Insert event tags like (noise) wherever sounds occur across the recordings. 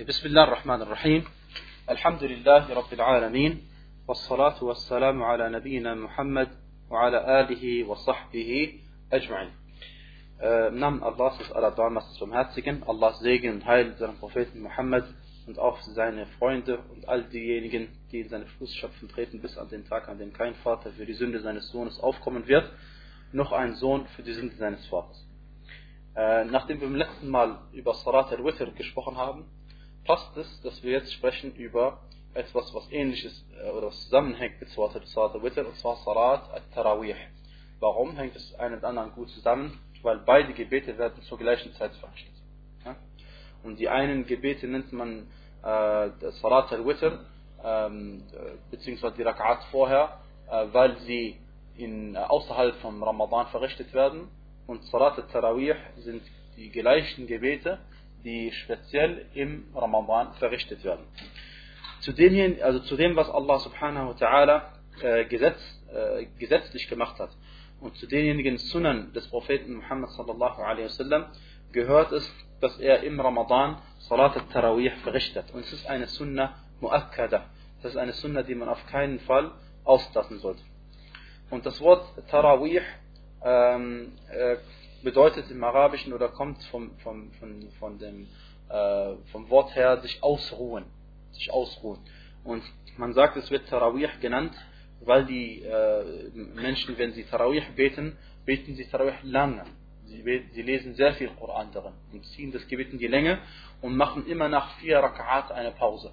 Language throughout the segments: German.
Okay, Bismillah ar-Rahman ar-Rahim. Alhamdulillahi Rabbil Alameen. Wassalatu wassalamu ala Nabiyyina Muhammad wa ala alihi wa sahbihi ajma'in. Äh, Im Namen Allahs des Allerbarmers des Barmherzigen, Allahs Segen und Heil seinem Propheten Muhammad und auch seine Freunde und all diejenigen, die in seine Fußschöpfen treten, bis an den Tag, an dem kein Vater für die Sünde seines Sohnes aufkommen wird, noch ein Sohn für die Sünde seines Vaters. Äh, nachdem wir im letzten Mal über Salat al-Witr gesprochen haben, passt es, dass wir jetzt sprechen über etwas, was ähnliches äh, oder was zusammenhängt mit Salat al-Witr, und zwar Salat al-Tarawih. Warum hängt es einen und anderen gut zusammen? Weil beide Gebete werden zur gleichen Zeit verrichtet. Ja? Und die einen Gebete nennt man äh, Salat al-Witr, ähm, beziehungsweise die Rak'at vorher, äh, weil sie in, äh, außerhalb vom Ramadan verrichtet werden. Und Salat al-Tarawih sind die gleichen Gebete, die speziell im Ramadan verrichtet werden. Zu dem, hier, also zu dem was Allah subhanahu wa ta'ala äh, gesetz, äh, gesetzlich gemacht hat und zu denjenigen Sunnen des Propheten Muhammad sallallahu alaihi wasallam gehört es, dass er im Ramadan Salat al-Tarawih verrichtet. Und es ist eine Sunna mu'akkada. Das ist eine Sunna, die man auf keinen Fall auslassen sollte. Und das Wort Tarawih ähm, äh, bedeutet im Arabischen oder kommt vom, vom, von, von dem, äh, vom Wort her sich ausruhen. Sich ausruhen. Und man sagt, es wird Tarawih genannt, weil die äh, Menschen, wenn sie Tarawih beten, beten sie Tarawih lange. Sie, sie, lesen sehr viel Koran darin und ziehen das Gebet in die Länge und machen immer nach vier Rak'at eine Pause.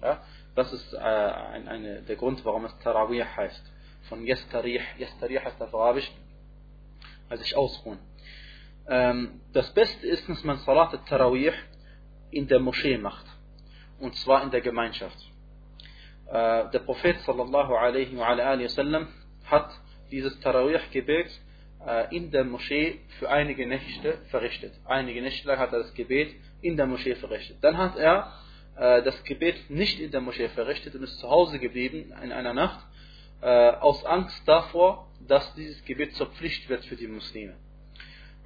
Ja? Das ist äh, ein, eine, der Grund, warum es Tarawih heißt. Von Yastarih. Yastarih heißt auf Arabisch, also sich ausruhen. Ähm, das Beste ist, dass man Salat al-Tarawih in der Moschee macht. Und zwar in der Gemeinschaft. Äh, der Prophet sallallahu alaihi wa alaihi wasallam hat dieses Tarawih-Gebet äh, in der Moschee für einige Nächte verrichtet. Einige Nächte lang hat er das Gebet in der Moschee verrichtet. Dann hat er äh, das Gebet nicht in der Moschee verrichtet und ist zu Hause geblieben in einer Nacht aus Angst davor, dass dieses Gebet zur Pflicht wird für die Muslime.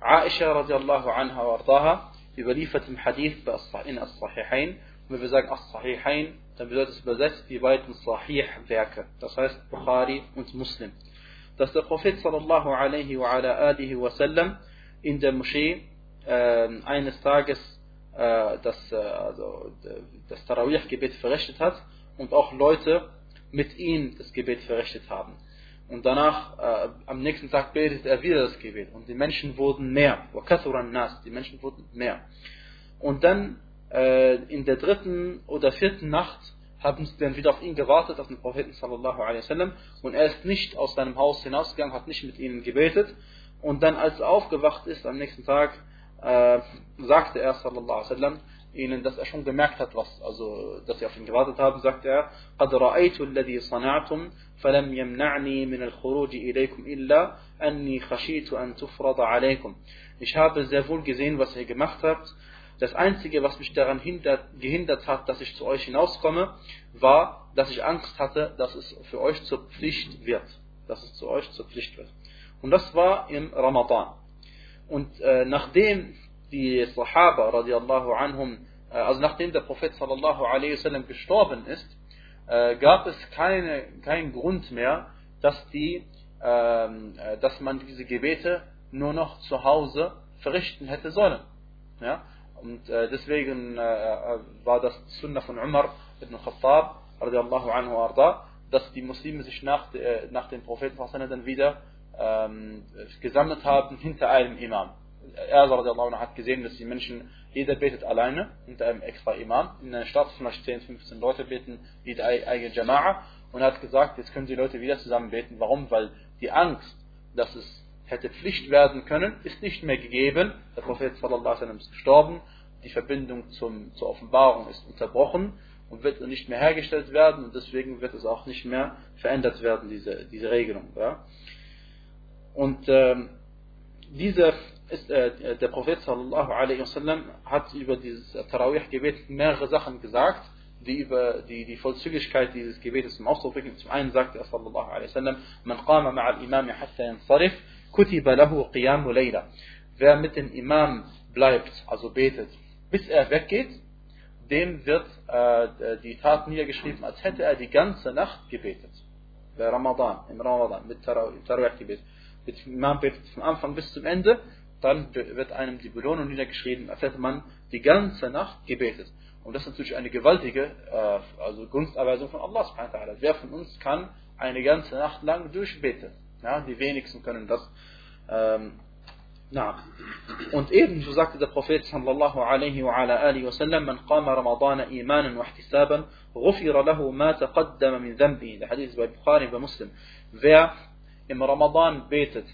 Aisha radiallahu anha wa ardaha überliefert im Hadith in As-Sahihain, wenn wir sagen As-Sahihain, dann bedeutet es übersetzt die beiden Sahih-Werke, das heißt Bukhari und Muslim. Dass der Prophet sallallahu alaihi wa ala alihi wa sallam in der Moschee äh, eines Tages äh, das, äh, also, das Tarawih-Gebet verrichtet hat und auch Leute mit ihm das Gebet verrichtet haben. Und danach, äh, am nächsten Tag betet er wieder das Gebet. Und die Menschen wurden mehr. die Menschen wurden mehr. Und dann, äh, in der dritten oder vierten Nacht, haben sie dann wieder auf ihn gewartet, auf den Propheten sallallahu alaihi wasallam. Und er ist nicht aus seinem Haus hinausgegangen, hat nicht mit ihnen gebetet. Und dann, als er aufgewacht ist am nächsten Tag, äh, sagte er sallallahu alaihi wasallam, ihnen, dass er schon gemerkt hat, was, also, dass sie auf ihn gewartet haben, sagt er, قد رأيت الذي صنعتم فلم يمنعني من الخروج إليكم إلا أني خشيت أن تفرض عليكم. Ich habe sehr wohl gesehen, was ihr gemacht habt. Das Einzige, was mich daran hindert, gehindert hat, dass ich zu euch hinauskomme, war, dass ich Angst hatte, dass es für euch zur Pflicht wird. Dass es zu euch zur Pflicht wird. Und das war im Ramadan. Und äh, nachdem die Sahaba radiallahu anhum, also nachdem der Prophet sallallahu alaihi wasallam gestorben ist, gab es keine, keinen Grund mehr, dass, die, dass man diese Gebete nur noch zu Hause verrichten hätte sollen. Ja? Und deswegen war das Sunnah von Umar ibn Khattab radiallahu anhu arda, dass die Muslime sich nach, nach dem Propheten dann wieder ähm, gesammelt haben hinter einem Imam er hat gesehen, dass die Menschen, jeder betet alleine hinter einem extra Imam. In einer Stadt vielleicht 10, 15 Leute beten, jede eigene Jama'a. Und hat gesagt, jetzt können die Leute wieder zusammen beten. Warum? Weil die Angst, dass es hätte Pflicht werden können, ist nicht mehr gegeben. Der Prophet sallallahu alaihi wasallam ist gestorben. Die Verbindung zum, zur Offenbarung ist unterbrochen und wird nicht mehr hergestellt werden. Und deswegen wird es auch nicht mehr verändert werden, diese, diese Regelung. Ja? Und ähm, diese ist, äh, der Prophet sallallahu alaihi wasallam hat über dieses Tarawih-Gebet mehrere Sachen gesagt, die über die, die Vollzügigkeit dieses Gebetes zum Ausdruck bringen. Zum einen sagt er sallallahu alaihi wasallam, man qama ma'al imam hatta yansarif, kutiba lahu qiyamu layla. Wer mit dem Imam bleibt, also betet, bis er weggeht, dem wird äh, die Tat niedergeschrieben, als hätte er die ganze Nacht gebetet. Bei Ramadan, im Ramadan, mit Tarawih-Gebet. Mit Imam betet vom Anfang bis zum Ende, dann wird einem die Belohnung niedergeschrieben, als hätte man die ganze Nacht gebetet. Und das ist natürlich eine gewaltige äh, also Gunsterweisung von Allah subhanahu Wer von uns kann eine ganze Nacht lang durchbeten? Ja, die wenigsten können das. Ähm, na. Und ebenso sagte der Prophet sallallahu alaihi wa ala alihi wa sallam, man qama Ramadan imanan wa ihtisaban, ghufira lahu ma taqaddama min dhanbi. Der Hadith bei Bukhari bei Muslim. Wer im Ramadan betet,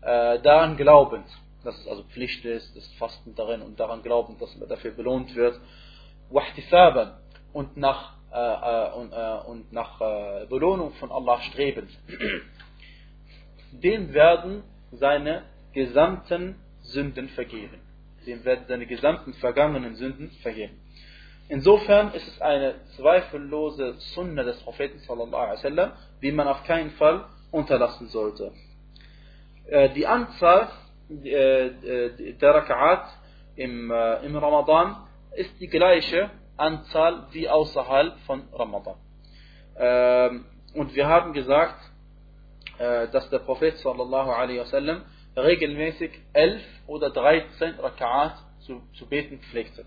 äh, daran glaubend, dass es also Pflicht ist, das Fasten darin und daran glaubend, dass man dafür belohnt wird, und nach, äh, äh, und, äh, und nach äh, Belohnung von Allah strebend, dem werden seine gesamten Sünden vergeben. Dem werden seine gesamten vergangenen Sünden vergeben. Insofern ist es eine zweifellose Sunna des Propheten sallallahu die man auf keinen Fall unterlassen sollte. Äh, die Anzahl der Raka'at im, im Ramadan ist die gleiche Anzahl wie außerhalb von Ramadan. Und wir haben gesagt, dass der Prophet sallallahu alaihi wasallam regelmäßig 11 oder 13 Raka'at zu, zu beten pflegte.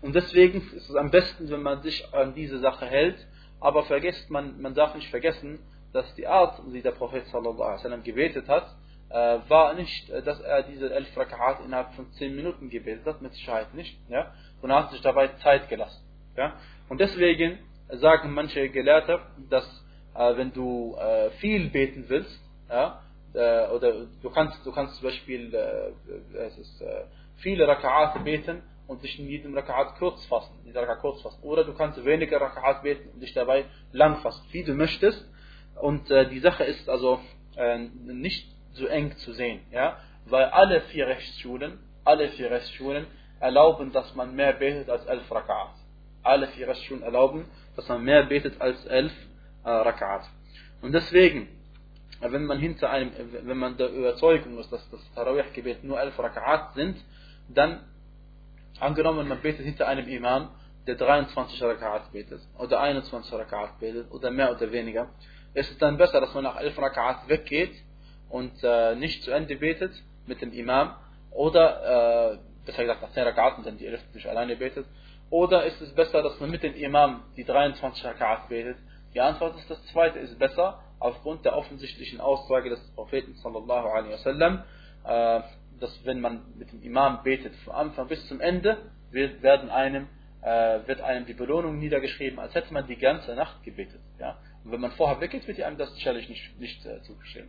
Und deswegen ist es am besten, wenn man sich an diese Sache hält, aber vergisst man, man darf nicht vergessen, dass die Art, wie der Prophet sallallahu alaihi wasallam gebetet hat, war nicht, dass er diese 11 Raka'at innerhalb von 10 Minuten gebetet hat, mit Sicherheit nicht. Ja? und hat sich dabei Zeit gelassen. Ja? Und deswegen sagen manche Gelehrte, dass äh, wenn du äh, viel beten willst, ja, äh, oder du kannst, du kannst zum Beispiel äh, es ist, äh, viele Raka'at beten und dich in jedem Raka'at kurz fassen, in Raka'at kurz fassen. Oder du kannst weniger Raka'at beten und dich dabei lang fassen, wie du möchtest. Und äh, die Sache ist also nicht so eng zu sehen, ja, weil alle vier Rechtsschulen, alle vier Rechtsschulen erlauben, dass man mehr betet als elf Raka'at. Alle vier Rechtsschulen erlauben, dass man mehr betet als elf äh, Raka'at. Und deswegen, wenn man hinter einem, wenn man der Überzeugung ist, dass das Tarawih-Gebet nur elf Raka'at sind, dann, angenommen, man betet hinter einem Imam, der 23 Raka'at betet, oder 21 Raka'at betet, oder mehr oder weniger, ist es dann besser, dass man nach elf Raka'at weggeht und äh, nicht zu Ende betet mit dem Imam, oder äh, besser gesagt nach 10 Rakaten, dann die 11 nicht alleine betet? Oder ist es besser, dass man mit dem Imam die 23 Rakat betet? Die Antwort ist, das zweite ist besser, aufgrund der offensichtlichen Aussage des Propheten sallallahu alaihi wasallam, äh, dass wenn man mit dem Imam betet, von Anfang bis zum Ende, wird, werden einem, äh, wird einem die Belohnung niedergeschrieben, als hätte man die ganze Nacht gebetet. Ja? Und wenn man vorher weggeht, wird einem das sicherlich nicht, nicht äh, zugestehen.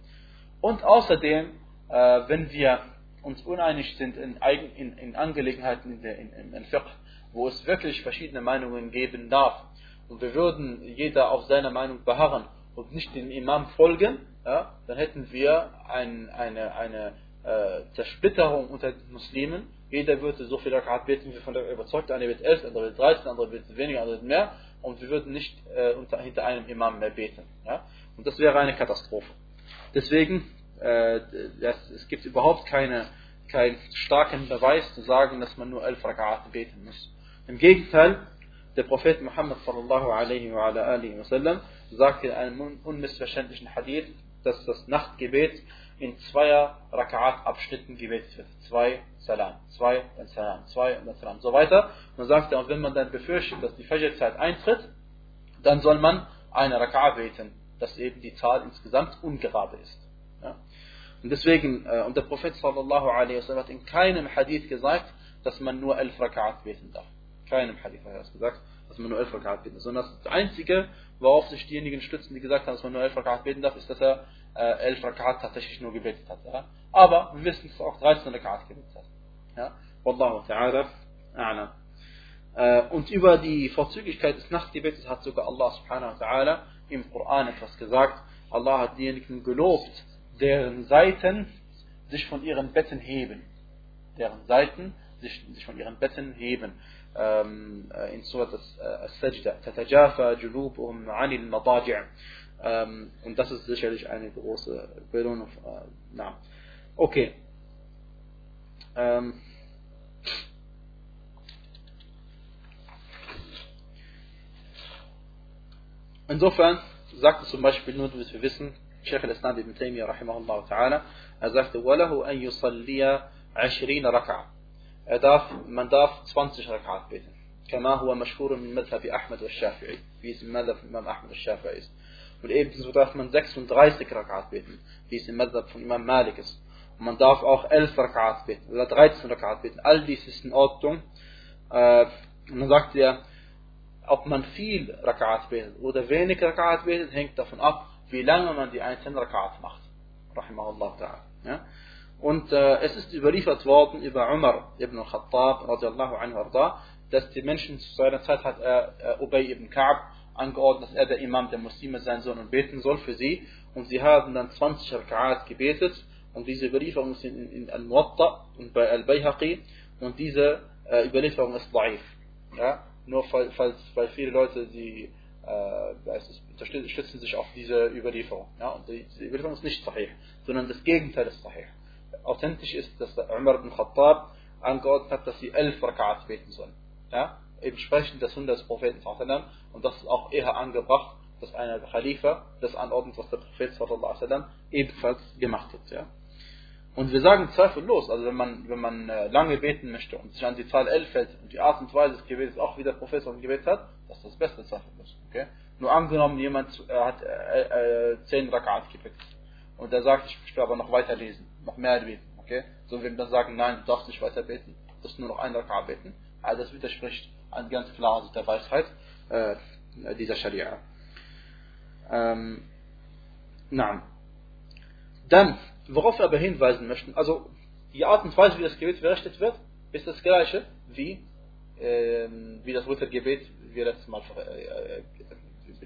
Und außerdem, äh, wenn wir uns uneinig sind in, in, in Angelegenheiten in, der, in, in Fiqh, wo es wirklich verschiedene Meinungen geben darf, und wir würden jeder auf seiner Meinung beharren und nicht den Imam folgen, ja, dann hätten wir ein, eine, eine äh, Zersplitterung unter den Muslimen. Jeder würde so viel Rakat beten, wie von der überzeugt. Einer wird 11, andere wird 13, andere wird weniger, andere wird mehr. Und wir würden nicht äh, unter, hinter einem Imam mehr beten. Ja? Und das wäre eine Katastrophe. Deswegen äh, das, es gibt überhaupt keine, keinen starken Beweis zu sagen, dass man nur elf Raka'at beten muss. Im Gegenteil, der Prophet Muhammad sallallahu alaihi wa alihi wa sallam sagt in einem unmissverständlichen Hadith, dass das Nachtgebet in zweier Raka'at Abschnitten gebetet wird. Zwei Salam, zwei, dann Salam, zwei und dann Salam, so weiter. Dann sagt er, und wenn man dann befürchtet, dass die Fajr-Zeit eintritt, dann soll man eine Raka'at beten, dass eben die Zahl insgesamt ungerade ist. Ja? Und deswegen, äh, und der Prophet sallallahu alaihi wasallam hat in keinem Hadith gesagt, dass man nur elf Rak'at beten darf. Keinem Hadith hat er das gesagt, dass man nur elf Rak'at beten darf. Sondern das Einzige, worauf sich diejenigen stützen, die gesagt haben, dass man nur elf Rak'at beten darf, ist, dass er äh, elf Rak'at tatsächlich nur gebetet hat. Ja? Aber wir wissen, dass er auch 13 Rak'at gebetet hat. Ja? Wallahu ta'ala a'lam. Äh, und über die Vorzüglichkeit des Nachtgebets hat sogar Allah subhanahu wa ta'ala im Koran etwas gesagt. Allah hat diejenigen gelobt, deren Seiten sich von ihren Betten heben. Deren Seiten sich, sich von ihren Betten heben. Ähm, äh, in Surah äh, As-Sajda. Tatajafa junubuhum anil mataji' ähm, Und das ist sicherlich eine große Belohnung. Äh, okay. Ähm, Insofern sagt es zum Beispiel nur, dass wir wissen, Sheikh al-Islam ibn Taymiyyah rahimahullah ta'ala, er sagte, وَلَهُ أَن يُصَلِّيَ عَشْرِينَ رَكَعَةً Er darf, man darf 20 Rakat beten. كما هو مشهور من مذهب أحمد والشافعي wie es im Madhab von Imam Ahmad al-Shafi'i ist. Und ebenso darf man 36 Rakat beten, wie es im Madhab von Imam Malik ist. Und man darf auch 11 Rakat beten oder 13 Rakat beten. All dies ist in Ordnung. Äh, und dann sagt er, ob man viel Rakat betet oder wenig Rakat betet, hängt davon ab, wie lange man die einzelnen Rakat macht. Rahimahullah ta'ala. Ja? Und äh, es ist überliefert worden über Umar ibn al-Khattab, radiallahu anhu dass die Menschen zu seiner Zeit hat er äh, Ubay ibn Ka'b angeordnet, dass er der Imam der Muslime sein soll und beten soll für sie. Und sie haben dann 20 Rak'at gebetet. Und diese Überlieferung ist in, in Al-Muwatta und bei Al-Bayhaqi. Und diese äh, Überlieferung ist da'if. Ja? Nur falls, weil viele Leute sie äh, unterstützen sich auf diese Überlieferung. Ja? Und die, diese Überlieferung ist nicht sahih, sondern das Gegenteil ist sahih. Authentisch ist, dass der Umar ibn Khattab angeordnet hat, dass sie elf Rak'at beten sollen. Ja? Entsprechend der Sunna des Propheten und das ist auch eher angebracht, dass einer Khalifa das anordnet, was der Prophet sallam, ebenfalls gemacht hat. Ja? Und wir sagen zweifellos, also wenn man, wenn man äh, lange beten möchte und sich an die Zahl 11 hält und die Art und Weise des Gebets auch wie der Prophet gebetet hat, das ist das Beste zweifellos. Okay? Nur angenommen, jemand äh, hat äh, äh, 10 Rakat gebetet und der sagt, ich will aber noch weiter lesen, noch mehr beten. Okay? So wir dann sagen, nein, du darfst nicht weiter beten, du darfst nur noch ein Rakat beten. Also das widerspricht an ganz klar der Weisheit äh, dieser Scharia. Ähm, nein. Dann, worauf wir aber hinweisen möchten, also die Art und Weise, wie das Gebet verrichtet wird, ist das gleiche wie, äh, wie das Rittergebet, wie wir letztes Mal äh, äh,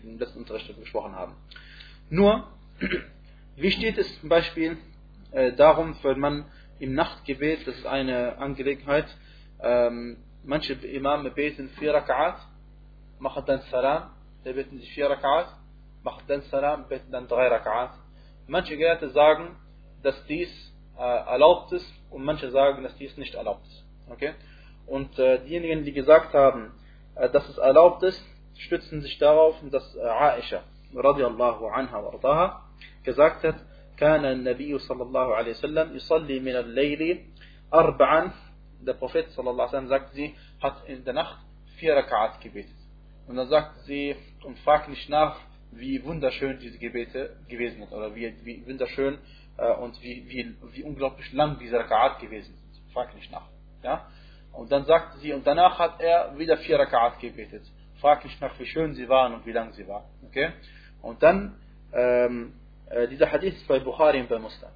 im letzten Unterricht besprochen haben. Nur, (clears throat) wie steht es zum Beispiel äh, darum, wenn man im Nachtgebet, das ist eine Angelegenheit, ähm, manche Imame beten vier Rak'at, machen dann Salam, der beten sich vier Rak'at, machen dann Salam, beten dann drei Rak'at. Manche Gelehrte sagen, dass dies äh, erlaubt ist und manche sagen, dass dies nicht erlaubt ist. Okay? Und äh, diejenigen, die gesagt haben, äh, dass es erlaubt ist, stützen sich darauf, dass äh, Aisha radiallahu anha wa ardaha gesagt hat, كان النبي صلى الله عليه وسلم يصلي من الليل أربعا der Prophet sallallahu alaihi sagt sie, hat in der Nacht vier Rak'at gebetet. Und dann sagt sie und fragt nicht nach, wie wunderschön diese Gebete gewesen sind oder wie, wie wunderschön äh, und wie, wie, wie unglaublich lang diese Rak'at gewesen sind. Fragt nicht nach. Ja? Und dann sagt sie, und danach hat er wieder vier Rak'at gebetet. Fragt nicht nach, wie schön sie waren und wie lang sie waren. Okay? Und dann, ähm, äh, dieser Hadith ist bei Bukhari und bei Muslim.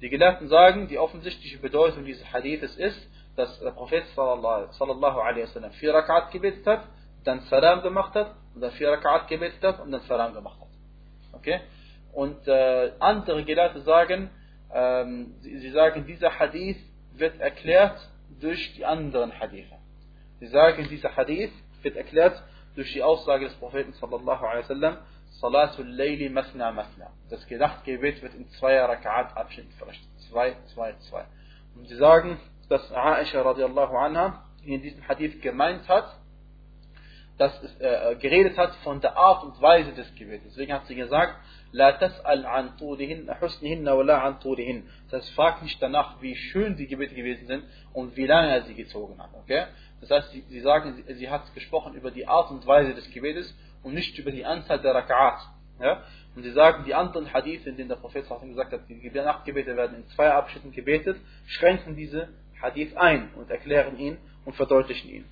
Die Gelehrten sagen, die offensichtliche Bedeutung dieses Hadithes ist, dass der Prophet sallallahu alaihi wasallam vier Rakat gebetet hat, dann Salam gemacht hat, und dann vier Rakat gebetet hat und dann Salam gemacht hat. Okay? Und äh, andere Gelehrte sagen, ähm, sie, sie, sagen, dieser Hadith wird erklärt durch die anderen Hadithe. Sie sagen, dieser Hadith wird erklärt durch die Aussage des Propheten sallallahu alaihi wasallam, Salatul Layli Masna Masna. Das Nachtgebet wird in zwei Rakat Abschnitten verrichtet. Zwei, zwei, zwei. Und sie sagen, dass Aisha radiallahu anha in diesem Hadith gemeint hat, dass es äh, geredet hat von der Art und Weise des Gebets. Deswegen hat sie gesagt, La tas'al an husnihinna wa la an tulihin. Das heißt, frag nicht danach, wie schön die Gebete gewesen sind und wie lange er sie gezogen hat. Okay? Das heißt, sie, sie sagen, sie, sie, hat gesprochen über die Art und Weise des Gebetes und nicht über die Anzahl der Rak'at. Ja? Und sie sagen, die anderen Hadith, in denen der Prophet gesagt hat, die Nachtgebete werden in zwei Abschnitten gebetet, schränken diese Hadith ein und erklären ihn und verdeutlichen ihn.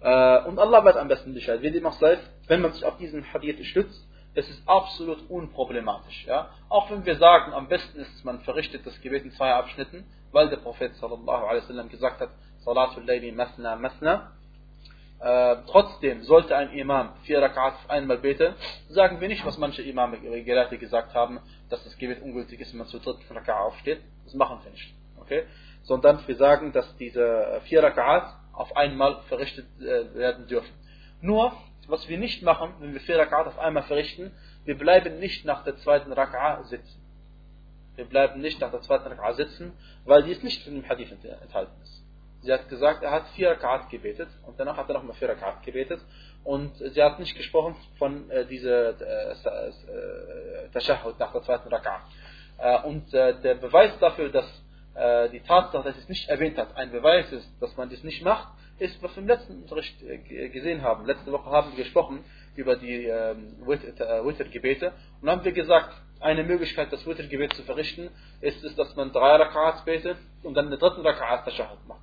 Äh, und Allah weiß am besten Bescheid. Wie dem auch sei, wenn man sich auf diesen Hadith stützt, es ist absolut unproblematisch. Ja? Auch wenn wir sagen, am besten ist, man verrichtet das Gebet in zwei Abschnitten, weil der Prophet sallallahu alaihi wasallam gesagt hat, Salatul Layli Masna Masna. Äh, trotzdem sollte ein Imam vier Rakat einmal beten, sagen wir nicht, was manche Imame Gelehrte gesagt haben, dass das Gebet ungültig ist, wenn man zur dritten Rakat aufsteht. Das machen wir nicht. Okay? sondern wir sagen, dass diese vier Rak'at auf einmal verrichtet äh, werden dürfen. Nur, was wir nicht machen, wenn wir vier Rak'at auf einmal verrichten, wir bleiben nicht nach der zweiten Rak'a sitzen. Wir bleiben nicht nach der zweiten Rak'a sitzen, weil dies nicht in dem Hadith enthalten ist. Sie hat gesagt, er hat vier Rakat gebetet und danach hat er nochmal vier Rakat gebetet und sie hat nicht gesprochen von äh, dieser äh, äh, Tashahhud nach der zweiten Rakat. Äh, und äh, der Beweis dafür, dass äh, die Tatsache, dass es nicht erwähnt hat, ein Beweis ist, dass man das nicht macht, ist, was wir im letzten Unterricht äh, gesehen haben. Letzte Woche haben wir gesprochen über die ähm, äh, Wittergebete und haben wir gesagt, eine Möglichkeit, das Wittergebet zu verrichten, ist es, dass man drei Rakats betet und dann den dritten Rakat Tashahhud macht.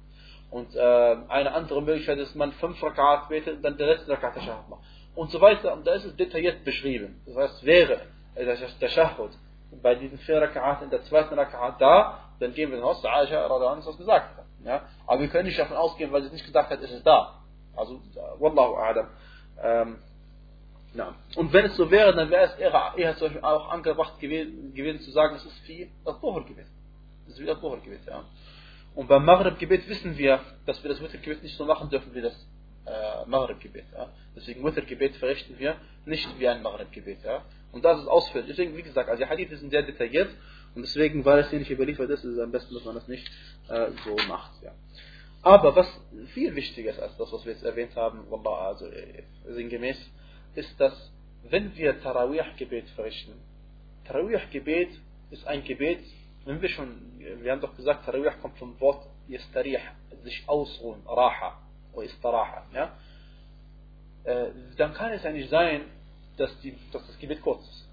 Und äh, eine andere Möglichkeit ist, dass man fünf Rakat betet und dann den letzten Rakat Tashahhud macht. Und so weiter. Und da ist es detailliert beschrieben. Das heißt, wäre der Tashahhud bei diesen vier Rakat in der zweiten Rakat da, dann gehen wir hinaus, der Aisha Radhan das gesagt hat. Ja? Aber wir können nicht davon ausgehen, weil sie es nicht gesagt hat, ist es da. Also, Wallahu A'lam. Ähm, ja. Und wenn es so wäre, dann wäre es eher, eher zum Beispiel auch angebracht gewesen, gewesen zu sagen, es ist wie das Dhuhr-Gebet. Das ist wie das Dhuhr-Gebet, ja. Und beim Maghrib-Gebet wissen wir, dass wir das Witr-Gebet nicht so machen dürfen wie das äh, Maghrib-Gebet. Ja. Deswegen Witr-Gebet verrichten wir nicht wie ein Maghrib-Gebet. Ja. Und das ist ausführlich. Deswegen, wie gesagt, also die Hadith sind sehr detailliert und deswegen, weil es hier nicht überliefert ist, ist es am besten, dass man das nicht äh, so macht. Ja. Aber was viel wichtiger ist als das, was wir jetzt erwähnt haben, Wallah, also äh, sinngemäß, ist, dass wenn wir Tarawih-Gebet verrichten, Tarawih-Gebet ist ein Gebet, wenn wir schon, wir haben doch gesagt, Tarawih kommt vom Wort Yastarih, sich ausruhen, Raha, oder Istaraha, ja? Äh, dann kann es ja nicht sein, dass, die, dass das Gebet kurz ist.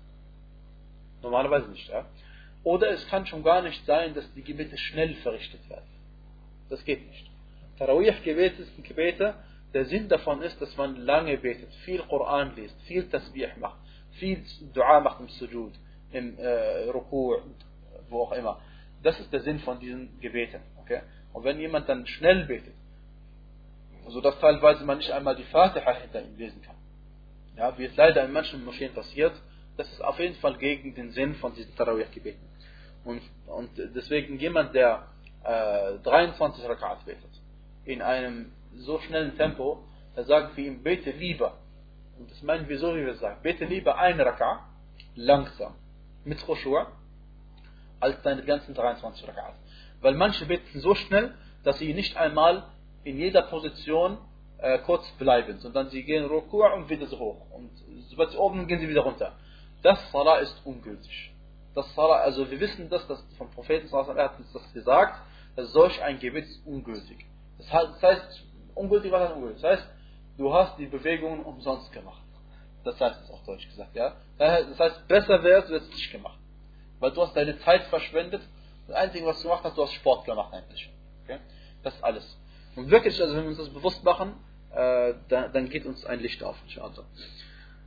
Normalerweise nicht, ja? Oder es kann schon gar nicht sein, dass die Gebete schnell verrichtet werden. Das geht nicht. Tarawih-Gebete sind Gebete, der Sinn davon ist, dass man lange betet, viel Koran liest, viel Tasbih macht, viel Dua macht im Sujud, im äh, Ruku, wo auch immer. Das ist der Sinn von diesen Gebeten. Okay? Und wenn jemand dann schnell betet, sodass teilweise man nicht einmal die Fatiha hinter ihm lesen kann, ja, wie es leider in manchen Moscheen passiert, das ist auf jeden Fall gegen den Sinn von diesen Tarawih-Gebeten. Und, und deswegen jemand, der äh, 23 Rakat betet, in einem so schnellen Tempo, da sagen wir ihm, bete lieber. Und das meinen wir so, wie wir sagen. Bete lieber ein Raka, langsam, mit Khushu', als deine ganzen 23 Rakat. Weil manche beten so schnell, dass sie nicht einmal in jeder Position äh, kurz bleiben, sondern sie gehen Ruku' und wieder so hoch. Und sobald sie oben gehen sie wieder runter. Das Salah ist ungültig. Das Salah, also wir wissen das, dass vom Propheten, er hat uns das gesagt, dass solch ein Gebet ist ungültig. Das heißt, ungültig, was heißt ungültig? Das heißt, du hast die Bewegungen umsonst gemacht. Das heißt es auf Deutsch gesagt, ja. Das heißt, besser wäre es, du hättest es nicht gemacht. Weil du hast deine Zeit verschwendet. Das Einzige, was du gemacht hast, du hast Sport gemacht eigentlich. Okay? Das ist alles. Und wirklich, also wenn wir uns das bewusst machen, äh, dann, dann, geht uns ein Licht auf, inshallah.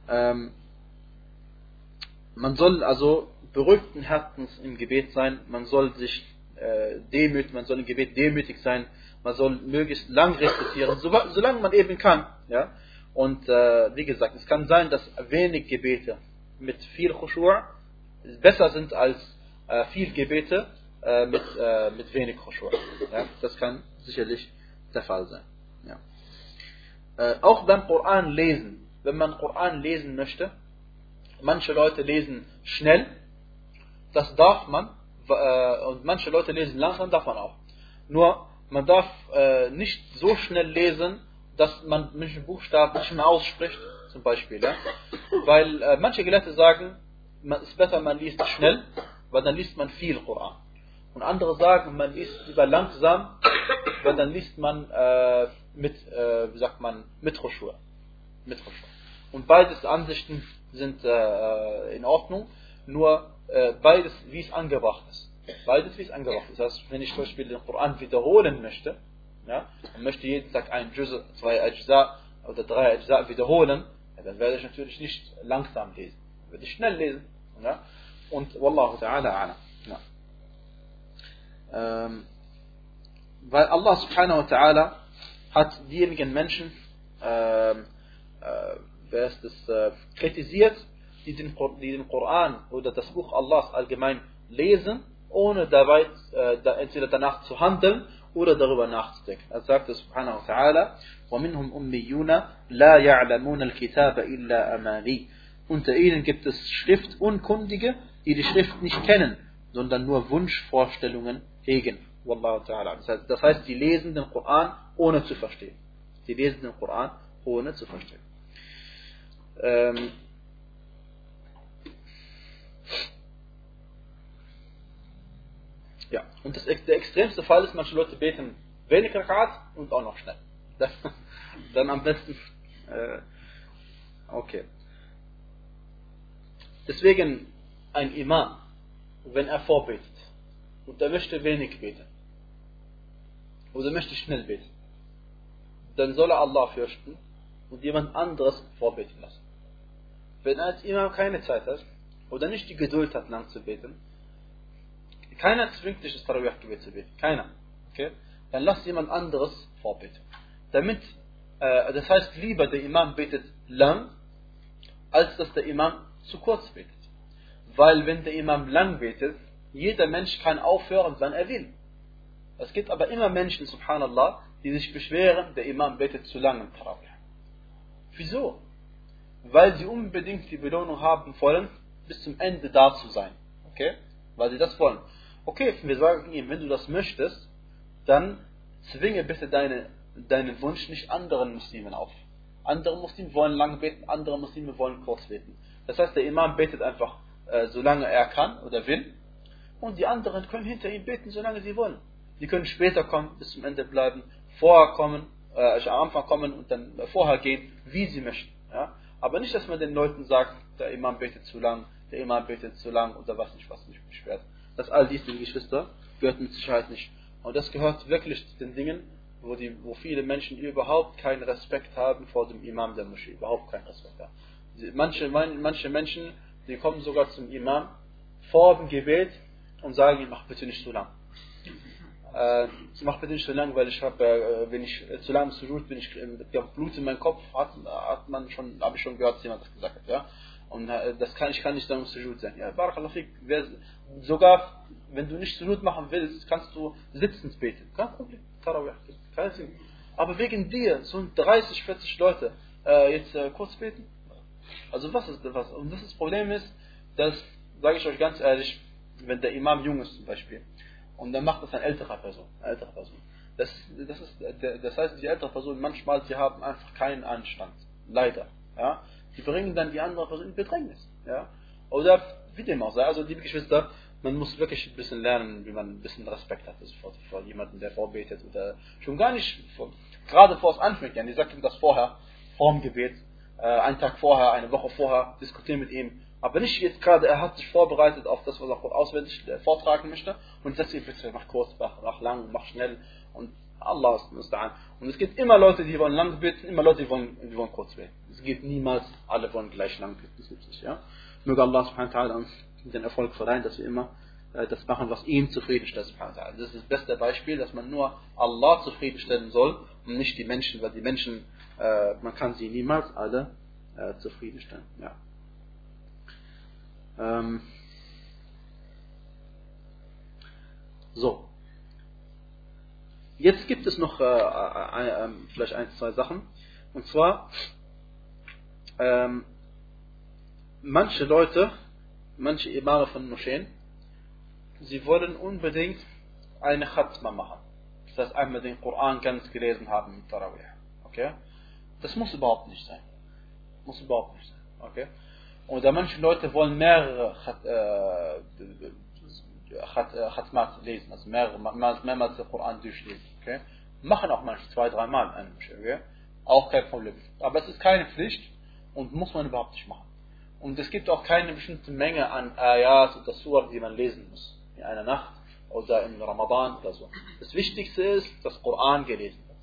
Ähm, man soll also beruhigten Herzens im Gebet sein, man soll sich äh, demütig, man soll im Gebet demütig sein, man soll möglichst lang rezitieren, so, solange man eben kann. Ja? Und äh, wie gesagt, es kann sein, dass wenig Gebete mit viel Khushu' besser sind als äh, viel Gebete äh, mit, äh, mit wenig Khushu'. Ja? Das kann sicherlich der Fall sein. Ja. Äh, auch beim Koran lesen, wenn man Koran lesen möchte, manche Leute lesen schnell, das darf man, äh, und manche Leute lesen langsam, darf man auch. Nur man darf äh, nicht so schnell lesen, dass man manche Buchstaben nicht mehr ausspricht, zum Beispiel. Ja? Weil äh, manche Gelehrte sagen, es ist besser, man liest schnell, weil dann liest man viel Koran. Und andere sagen, man liest lieber langsam, weil dann liest man äh, mit, äh, wie sagt man, mit Roshur. Mit Roshur. Und beides Ansichten sind äh, in Ordnung, nur äh, beides, wie es angebracht ist. Beides wie es angebracht ist. Das heißt, wenn ich zum Beispiel den Koran wiederholen möchte, ja, und möchte jeden Tag ein Juz, zwei Ajza oder drei Ajza wiederholen, ja, dann werde ich natürlich nicht langsam lesen. Dann werde ich schnell lesen. Ja. Und Wallahu ta'ala a'lam. Ja. Ähm, weil Allah subhanahu wa ta'ala hat diejenigen Menschen ähm, äh, wer ist das, äh, kritisiert, die den, die den Koran oder das Buch Allahs allgemein lesen ohne dabei äh, entweder danach zu handeln oder darüber nachzudenken. Er sagt subhanahu wa ta'ala, وَمِنْهُمْ أُمِّيُّونَ لَا يَعْلَمُونَ الْكِتَابَ إِلَّا أَمَانِي Unter ihnen gibt es Schriftunkundige, die die Schrift nicht kennen, sondern nur Wunschvorstellungen hegen. Wallahu ta'ala. Das heißt, das heißt, sie lesen den Koran ohne zu verstehen. Sie lesen den Koran ohne zu verstehen. Ähm, ja, und das, der extremste Fall ist, manche Leute beten wenig Rakat und auch noch schnell. (laughs) Dann am besten. Äh, okay. Deswegen ein Imam, wenn er vorbetet und er möchte wenig beten oder möchte schnell beten, dann soll er Allah fürchten und jemand anderes vorbeten lassen. Wenn er als Imam keine Zeit hat oder nicht die Geduld hat, lang zu beten, keiner zwingt dich, das Tarawih-Gebet zu beten. Keiner. Okay? Dann lass jemand anderes vorbeten. Damit, äh, das heißt, lieber der Imam betet lang, als dass der Imam zu kurz betet. Weil wenn der Imam lang betet, jeder Mensch kann aufhören, wann er will. Es gibt aber immer Menschen, subhanallah, die sich beschweren, der Imam betet zu lang im Tarawih. Wieso? Weil sie unbedingt die Belohnung haben wollen, bis zum Ende da zu sein. Okay? Weil sie das wollen. Okay, wir sagen ihm, wenn du das möchtest, dann zwinge bitte deine, deinen Wunsch nicht anderen Muslimen auf. Andere Muslime wollen lang beten, andere Muslime wollen kurz beten. Das heißt, der Imam betet einfach, äh, solange er kann oder will, und die anderen können hinter ihm beten, solange sie wollen. Sie können später kommen, bis zum Ende bleiben, vorher kommen, äh, am Anfang kommen und dann vorher gehen, wie sie möchten. Ja? Aber nicht, dass man den Leuten sagt, der Imam betet zu lang, der Imam betet zu lang oder was nicht, was nicht beschwert. Das all dies, liebe Geschwister, gehört mit Sicherheit nicht. Und das gehört wirklich zu den Dingen, wo, die, wo viele Menschen überhaupt keinen Respekt haben vor dem Imam der Moschee. Überhaupt keinen Respekt haben. Manche, manche Menschen, die kommen sogar zum Imam vor dem Gebet und sagen ihm, mach bitte nicht so lang. Äh, mach bitte nicht so lang, weil ich habe, äh, wenn ich äh, zu lang zu bin, ich äh, Blut in meinem Kopf, hat, hat man schon, habe ich schon gehört, dass jemand das gesagt hat, ja. Und äh, das kann ich kann nicht dann Sujud sein. Ja, Barakallahu fik, sogar wenn du nicht Sujud machen willst, kannst du sitzend beten. Kein Problem. Tarawih, kein Sinn. Aber wegen dir, so 30, 40 Leute, äh, jetzt äh, kurz beten? Also was ist was? Und das, das Problem ist, dass, sage ich euch ganz ehrlich, wenn der Imam jung ist zum Beispiel, und dann macht das eine ältere Person, eine ältere Person. Das, das, ist, das heißt, die ältere Person, manchmal, sie haben einfach keinen Anstand. Leider. Ja? Die bringen dann die andere Person in Bedrängnis. Ja? Oder wie dem auch sei. Also, liebe Geschwister, man muss wirklich ein bisschen lernen, wie man ein bisschen Respekt hat vor, vor jemandem, der vorbetet. Oder schon gar nicht, vor, gerade vor es anfängt. Ja, ich sagte ihm das vorher, vor dem Gebet, äh, einen Tag vorher, eine Woche vorher, diskutieren mit ihm. Aber nicht jetzt gerade, er hat sich vorbereitet auf das, was er auswendig äh, vortragen möchte. Und ihn bitte, mach kurz, mach, mach lang, mach schnell. Und Allah ist an. Und es gibt immer Leute, die wollen lang beten, immer Leute, die wollen, die wollen kurz beten. Es gibt niemals, alle wollen gleich lang beten. Das gibt es, ja. Möge Allah subhanahu wa ta'ala uns den Erfolg verleihen, dass wir immer äh, das machen, was ihm zufriedenstellt. Das ist das beste Beispiel, dass man nur Allah zufriedenstellen soll und nicht die Menschen, weil die Menschen, äh, man kann sie niemals alle äh, zufriedenstellen. Ja. Ähm so. Jetzt gibt es noch äh, äh, äh, vielleicht ein, zwei Sachen. Und zwar, ähm, manche Leute, manche Imame von Moscheen, sie wollen unbedingt eine Khatma machen. Das heißt, einmal den Koran ganz gelesen haben mit Tarawih. Okay? Das muss überhaupt nicht sein. Muss überhaupt nicht sein. Okay? Oder manche Leute wollen mehrere Khat, äh, Khatmat lesen, also mehrere, mehrmals den Koran durchlesen. Okay? Machen auch manche zwei, dreimal eine okay? Auch kein Problem. Aber es ist keine Pflicht und muss man überhaupt nicht machen. Und es gibt auch keine bestimmte Menge an Ayat oder Surah, die man lesen muss. In einer Nacht oder im Ramadan oder so. Das Wichtigste ist, dass Koran gelesen wird.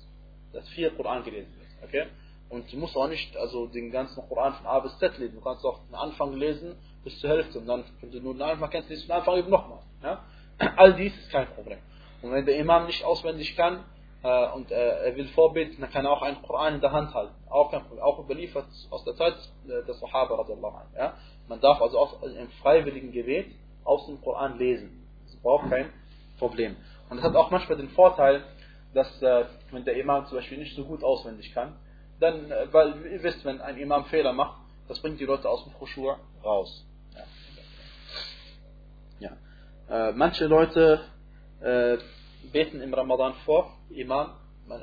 Dass viel Koran gelesen wird. Okay? Und du musst auch nicht also den ganzen Koran von A bis Z lesen. Du kannst auch den Anfang lesen bis zur Hälfte. Und dann, wenn du nur den Anfang kennst, liest du den Anfang eben nochmal. Ja? (clears throat) All dies ist kein Problem. Und wenn der Imam nicht auswendig kann, äh, und äh, er will vorbeten, dann kann er auch einen Koran in der Hand halten. Auch, auch überliefert aus der Zeit des Sahaba. Ja? Man darf also auch im freiwilligen Gebet aus dem Koran lesen. Das braucht kein Problem. Und das hat auch manchmal den Vorteil, dass äh, wenn der Imam zum Beispiel nicht so gut auswendig kann, dann, äh, weil ihr wisst, wenn ein Imam Fehler macht, das bringt die Leute aus dem Khushur raus. Ja. ja. Äh, manche Leute äh, beten im Ramadan vor, Imam,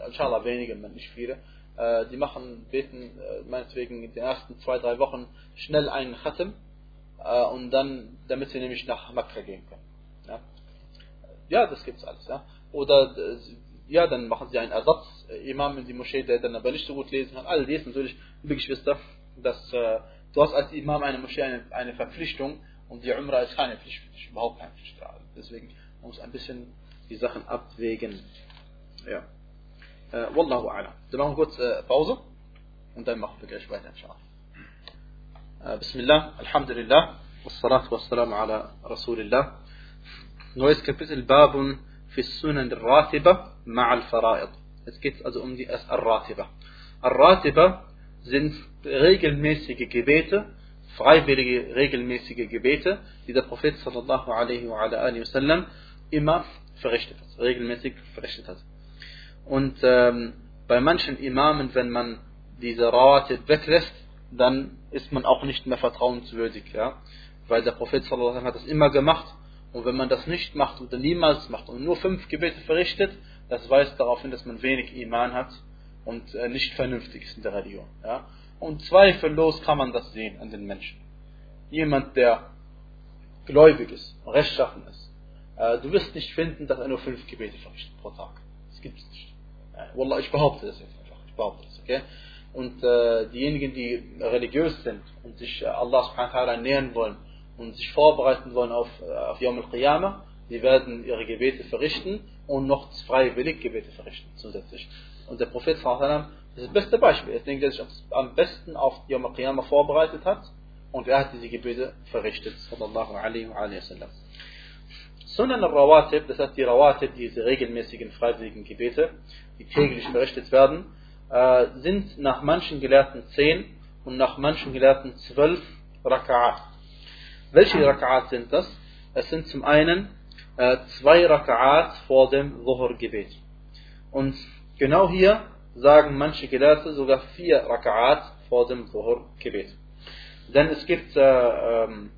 inshallah wenige, nicht viele, äh, die machen, beten äh, meinetwegen in den ersten zwei, drei Wochen schnell einen Khatam äh, und dann, damit sie nämlich nach Mekka gehen können. Ja, ja das gibt's alles. Ja. Oder ja, dann machen sie einen Ersatz-Imam in die Moschee, der dann aber nicht so gut lesen kann. All dies natürlich, liebe Geschwister, dass äh, du hast als Imam einer Moschee eine, eine Verpflichtung und die Umrah ist keine Pflicht, überhaupt keine Pflicht. Deswegen muss ein bisschen die Sachen abwägen. Ja. Äh, Wallahu a'lam. Wir machen kurz äh, Pause und dann machen wir gleich weiter, inshallah. Äh, Bismillah, Alhamdulillah, wassalatu wassalamu ala Rasulillah. Neues Kapitel, Babun fi Sunan Ratiba ma'al Fara'id. Es geht also um die Ar-Ratiba. Ar-Ratiba sind regelmäßige Gebete, freiwillige regelmäßige Gebete, die der Prophet sallallahu alaihi wa alaihi wasallam immer verrichtet hat, regelmäßig verrichtet hat. Und ähm, bei manchen Imamen, wenn man diese Rawatib weglässt, dann ist man auch nicht mehr vertrauenswürdig, ja, weil der Prophet sallallahu alaihi wasallam hat das immer gemacht und wenn man das nicht macht oder niemals macht und nur fünf Gebete verrichtet, das weist darauf hin, dass man wenig Iman hat und äh, nicht vernünftig ist in der Religion. Ja? Und zweifellos kann man das sehen an den Menschen. Jemand, der gläubig ist, rechtschaffen ist, äh, du wirst nicht finden, dass er nur fünf Gebete verrichtet pro Tag. Das gibt es nicht. Äh, Wallah, ich behaupte das jetzt einfach. Ich behaupte das, okay? Und diejenigen, die religiös sind und sich Allah subhanahu wa ta'ala nähern wollen und sich vorbereiten wollen auf, auf Yom al-Qiyamah, die werden ihre Gebete verrichten und noch freiwillig Gebete verrichten zusätzlich. Und der Prophet das ist das beste Beispiel. Ist der sich am besten auf Yom al-Qiyamah vorbereitet hat und er hat diese Gebete verrichtet. Sunan al-Rawatib, das heißt die Rawatib, diese regelmäßigen freiwilligen Gebete, die täglich verrichtet werden, äh, sind nach manchen Gelehrten zehn und nach manchen Gelehrten zwölf Raka'at. Welche Raka'at sind das? Es sind zum einen äh, zwei Raka'at vor dem Dhuhr-Gebet. Und genau hier sagen manche Gelehrte sogar vier Raka'at vor dem Dhuhr-Gebet. Denn es gibt äh, ähm,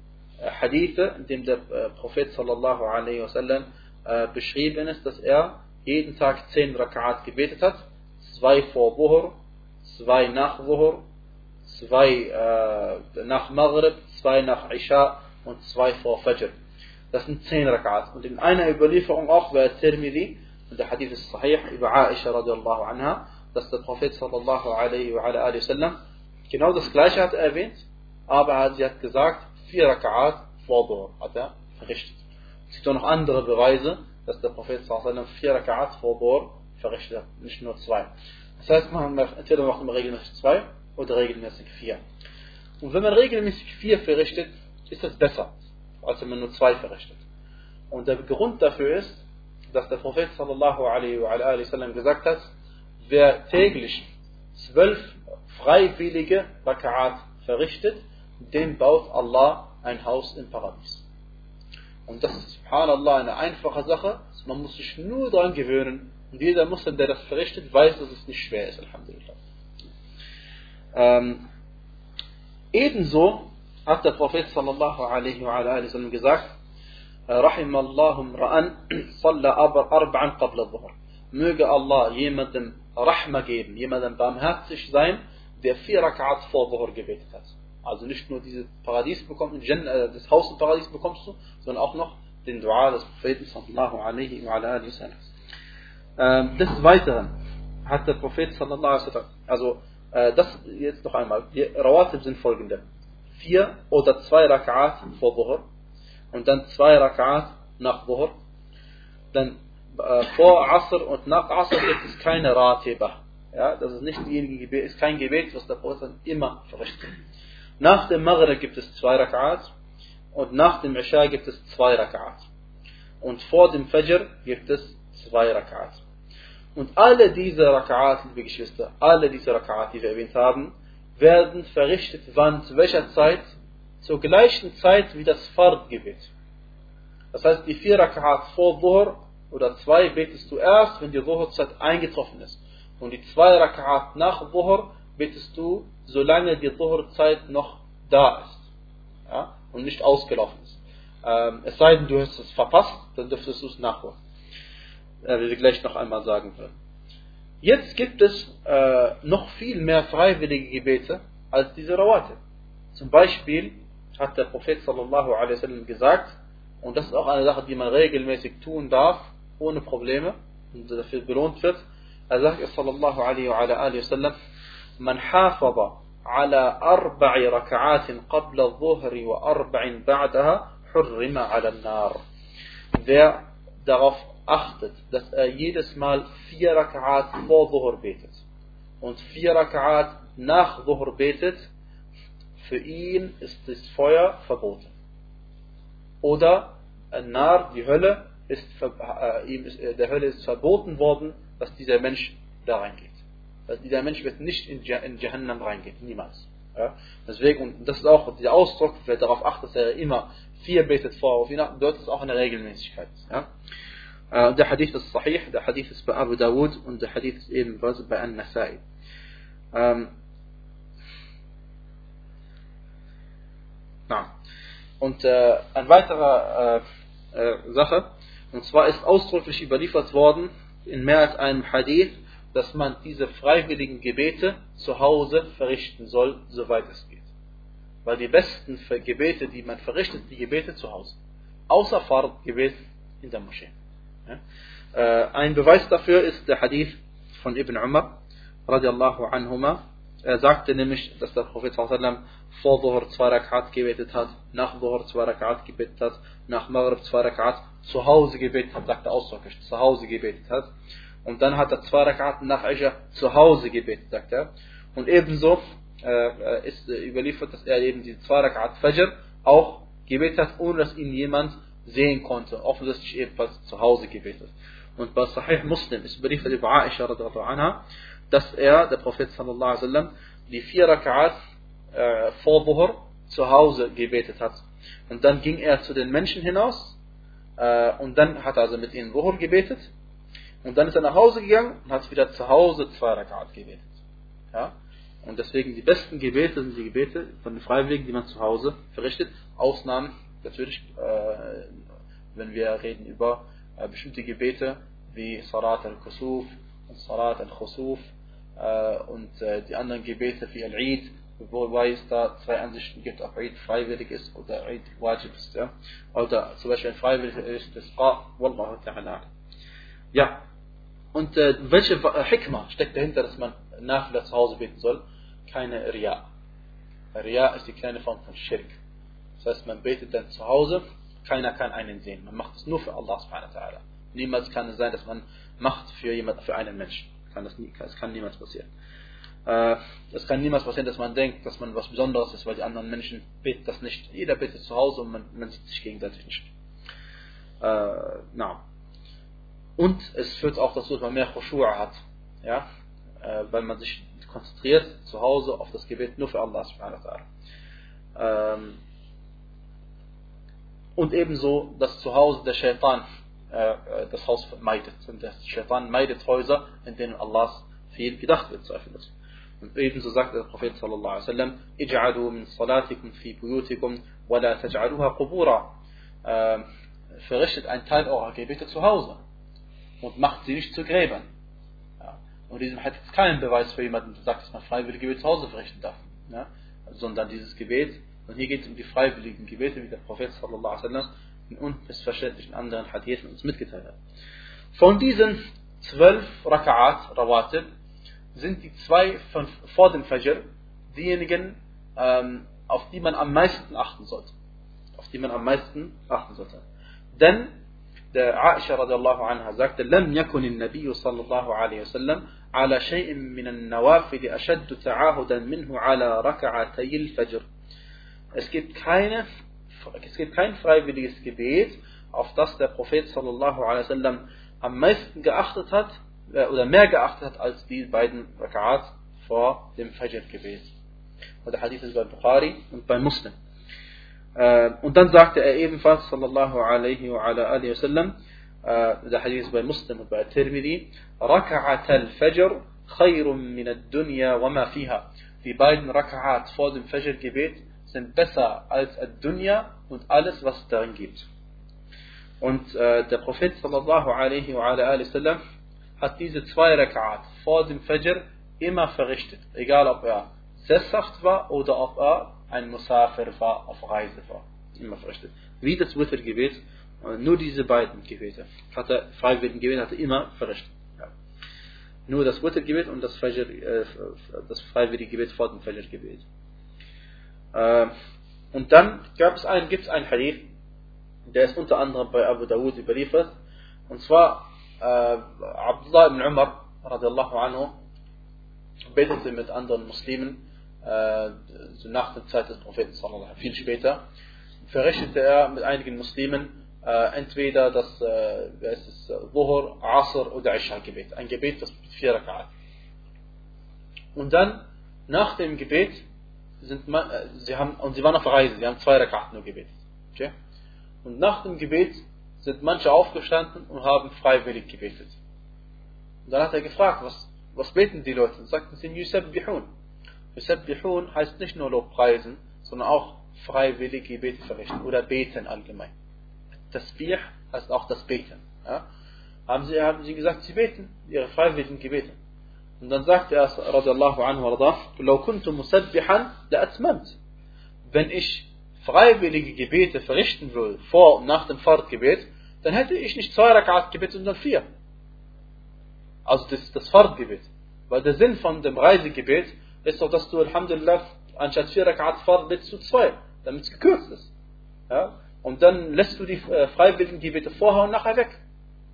Hadithe, in dem der äh, Prophet sallallahu alaihi wasallam äh, beschrieben ist, dass er jeden Tag zehn Raka'at gebetet hat, zwei vor Wuhr, zwei nach Wuhr, zwei äh, nach Maghrib, zwei nach Isha und zwei vor Fajr. Das sind zehn Rak'at. Und in einer Überlieferung auch bei Tirmidhi, und der Hadith ist sahih, über Aisha radiallahu anha, dass der Prophet sallallahu alaihi wa alaihi sallam genau das gleiche hat erwähnt, aber sie hat gesagt, vier Rak'at Dhuhr hat er verrichtet. Es gibt auch noch andere Beweise, dass der Prophet sallallahu alaihi wa sallam vier Rak'at Dhuhr verrichtet hat, nicht nur zwei. Das heißt, man macht man regelmäßig zwei oder regelmäßig vier. Und wenn man regelmäßig vier verrichtet, ist es besser als wenn man nur zwei verrichtet. Und der Grund dafür ist, dass der Prophet sallallahu alaihi wa sallam gesagt hat, wer täglich zwölf freiwillige Raka'at verrichtet, dem baut Allah ein Haus im Paradies. Und das ist, subhanallah, eine einfache Sache. Man muss sich nur daran gewöhnen. Und jeder Muslim, der das verrichtet, weiß, dass es nicht schwer ist, Alhamdulillah. Ähm, ebenso hat der Prophet sallallahu alaihi wa alaihi sallam gesagt, Rahimallahu ra'an salla arba'an qabla dhuhr. Möge Allah jemandem Rahma geben, jemandem barmherzig sein, der vier Rak'at vor Dhuhr gebetet hat. Also nicht nur dieses Paradies bekommt, äh, das Haus im Paradies bekommst du, sondern auch noch den Dua des Propheten sallallahu alaihi wa alaihi sallam. Ähm, des Weiteren hat der Prophet sallallahu alaihi wa sallam, also äh, das jetzt noch einmal, die Rawatib sind folgende vier oder zwei Rak'at vor Dhuhr und dann zwei Rak'at nach Dhuhr. Dann äh, vor Asr und nach Asr gibt es keine Ratiba. Ja, das ist nicht Gebet, ist kein Gebet, was der Prophet immer verrichtet. Nach dem Maghrib gibt es zwei Rak'at und nach dem Isha gibt es zwei Rak'at. Und vor dem Fajr gibt es zwei Rak'at. Und alle diese Rak'at, liebe Geschwister, alle diese Rak'at, die wir erwähnt haben, werden verrichtet, wann, zu welcher Zeit? Zur gleichen Zeit wie das Fard-Gebet. Das heißt, die vier Rak'at vor Dhuhr oder zwei betest du erst, wenn die Dhuhr-Zeit eingetroffen ist. Und die zwei Rak'at nach Dhuhr betest du, solange die Dhuhr-Zeit noch da ist. Ja? Und nicht ausgelaufen ist. Ähm, es sei denn, du hast es verpasst, dann dürftest du es nachholen. äh, wie wir gleich noch einmal sagen werden. Jetzt gibt es äh, noch viel mehr freiwillige Gebete als diese Rawate. Zum Beispiel hat der Prophet sallallahu alaihi wasallam gesagt, und das ist auch eine Sache, die man regelmäßig tun darf, ohne Probleme, und dafür belohnt wird. Er sagt sallallahu alaihi wasallam, man hafaza على أربع ركعات قبل الظهر وأربع بعدها حرم على النار. Wer darauf achtet, dass er jedes Mal vier Rak'at vor Dhuhr betet und vier Rak'at nach Dhuhr betet, für ihn ist das Feuer verboten. Oder Nar, die Hölle, äh, ist, äh, der Hölle ist verboten worden, dass dieser Mensch da reingeht. Also dieser Mensch wird nicht in, in Jahannam reingehen, niemals. Ja? Deswegen, und das ist auch dieser Ausdruck, wer darauf achtet, dass er immer vier betet vor auf ihn, bedeutet es auch eine Regelmäßigkeit. Ja? Äh, der Hadith ist sahih, der Hadith ist bei Abu Dawud und der Hadith ist ebenfalls bei An-Nasai. Ähm, na. Und äh, eine weitere äh, äh, Sache, und zwar ist ausdrücklich überliefert worden in mehr als einem Hadith, dass man diese freiwilligen Gebete zu Hause verrichten soll, soweit es geht. Weil die besten Gebete, die man verrichtet, die Gebete zu Hause. Außer Fard-Gebet in der Moschee. Ja? Ein Beweis dafür ist der Hadith von Ibn Umar, radiallahu anhuma. Er sagte nämlich, dass der Prophet vor Dhuhr zwei Rakat gebetet hat, nach Dhuhr zwei Rakat gebetet hat, nach Maghrib zwei Rakat zu Hause gebetet hat, sagt er ausdrücklich, zu Hause gebetet hat. Und dann hat er zwei Rakat nach Isha zu Hause gebetet, sagt er. Und ebenso äh, ist äh, überliefert, dass er eben die zwei Rakat Fajr auch gebetet hat, ohne dass ihn jemand sehen konnte. Offensichtlich ebenfalls zu Hause gebetet. Und bei Sahih Muslim ist überliefert über Aisha anha, dass er, der Prophet sallallahu alaihi wasallam, die vier Rak'at äh, vor Dhuhr zu Hause gebetet hat. Und dann ging er zu den Menschen hinaus äh, und dann hat er also mit ihnen Dhuhr gebetet. Und dann ist er nach Hause gegangen und hat wieder zu Hause zwei Rak'at gebetet. Ja? Und deswegen die besten Gebete sind die Gebete von den Freiwilligen, die man zu Hause verrichtet. Ausnahmen natürlich, äh, wenn wir reden über äh, bestimmte Gebete wie Salat al-Kusuf und Salat al-Khusuf äh, und äh, die anderen Gebete wie Al-Eid, wobei es da zwei Ansichten gibt, ob Eid freiwillig ist oder Eid wajib ist. Ja? Oder zum Beispiel ein freiwilliges Isqa, Wallahu ta'ala. Ja, und äh, welche Hikmah steckt dahinter, dass man Nafila zu Hause beten soll? Keine Ria. Ria ist die kleine Form von Schirk. Das heißt, man betet dann zu Hause, keiner kann einen sehen. Man macht es nur für Allah subhanahu wa ta'ala. Niemals kann es sein, dass man macht für jemand, für einen Menschen. Kann das, nie, das kann niemals passieren. Äh, es kann niemals passieren, dass man denkt, dass man was Besonderes ist, weil die anderen Menschen beten das nicht. Jeder betet zu Hause und man, man sieht sich gegenseitig nicht. Äh. Und es führt auch dazu, dass man mehr Khushu'a hat. Ja? Äh, weil man sich konzentriert zu Hause auf das Gebet nur für Allah subhanahu wa ta'ala. Ähm, und ebenso das Zuhause der Shaitan äh, äh das Haus meidet. Und der Shaitan meidet Häuser, in denen Allahs viel gedacht wird, zu öffnen. Und ebenso sagt der Prophet sallallahu alaihi wasallam: min salatikum fi buyutikum wa la taj'aluha qubura." Ähm, verrichtet einen Teil eurer Gebete zu Hause und macht sie nicht zu Gräbern. Ja. Und diesem hat jetzt keinen Beweis für jemanden, der sagt, dass man freiwillig Gebet zu Hause verrichten darf, ja. sondern dieses Gebet und hier geht es um die freiwilligen Gebete, wie der Prophet sallallahu alaihi wasallam in unmissverständlichen anderen Hadithen uns mitgeteilt hat. Von diesen zwölf Raka'at, Rawatib, sind die zwei von, vor dem Fajr diejenigen, ähm, auf die man am meisten achten sollte. Auf die man am meisten achten sollte. Denn der Aisha radiallahu anha sagte, لم يكن النبي صلى الله عليه وسلم على شيء من النوافل أشد تعاهدا منه على ركعتي الفجر Es gibt, keine, es gibt kein freiwilliges Gebet, auf das der Prophet sallallahu alaihi wasallam am meisten geachtet hat äh, oder mehr geachtet hat als die beiden Rak'at vor dem Fajr-Gebet. Und der Hadith ist bei Bukhari und bei Muslim. Äh, und dann sagte er ebenfalls sallallahu alaihi wa ala alihi wasallam, äh, der Hadith ist bei Muslim und bei Tirmidhi, Rak'at al-Fajr khayrun min ad-dunya wa ma fiha. Die beiden Rak'at vor dem Fajr-Gebet sind besser als Ad-Dunya und alles, was es darin gibt. Und äh, der Prophet sallallahu alaihi wa alaihi hat diese zwei Rak'at vor dem Fajr immer verrichtet. Egal ob er sesshaft war oder ob er ein Musafir war, auf Reise war. Immer verrichtet. Wie das Wittergebet, nur diese beiden Gebete hat er, freiwilligen Gebet hat er immer verrichtet. Nur das Wittergebet und das, Fajr, äh, das freiwillige Gebet vor dem Fajr-Gebet. Äh, und dann gab es einen, gibt es einen Hadith, der ist unter anderem bei Abu Dawud überliefert. Und zwar äh, Abdullah ibn Umar radiallahu anhu betete mit anderen Muslimen äh, nach der Zeit des Propheten viel später verrichtete er mit einigen Muslimen äh, entweder das äh, es Dhuhr, Asr oder Isha Gebet ein Gebet das mit vier Rakat und dann nach dem Gebet sind äh, sie haben und sie waren auf Reise sie haben zwei Rakat nur gebetet okay? und nach dem Gebet sind manche aufgestanden und haben freiwillig gebetet und dann hat er gefragt was was beten die Leute? Und sagten sie, Yusabbihun. Yusabbihun heißt nicht nur Lobpreisen, sondern auch freiwillige Gebete verrichten oder beten allgemein. Das Tasbih heißt auch das Beten. Ja? Haben, sie, haben sie gesagt, sie beten, ihre freiwilligen Gebete. Und dann sagte er, radiallahu anhu warda, لو كنت مسبحا لأتممت. Wenn ich freiwillige Gebete verrichten würde, vor und nach dem Fahrtgebet, dann hätte ich nicht zwei Rakat gebetet, sondern vier. Also das ist das Fahrtgebet. Weil der Sinn von dem Reisegebet ist doch, dass du Alhamdulillah anstatt vier Rakat Fahrt betest du zwei, damit es gekürzt ist. Ja? Und dann lässt du die äh, freiwilligen Gebete vorher und nachher weg.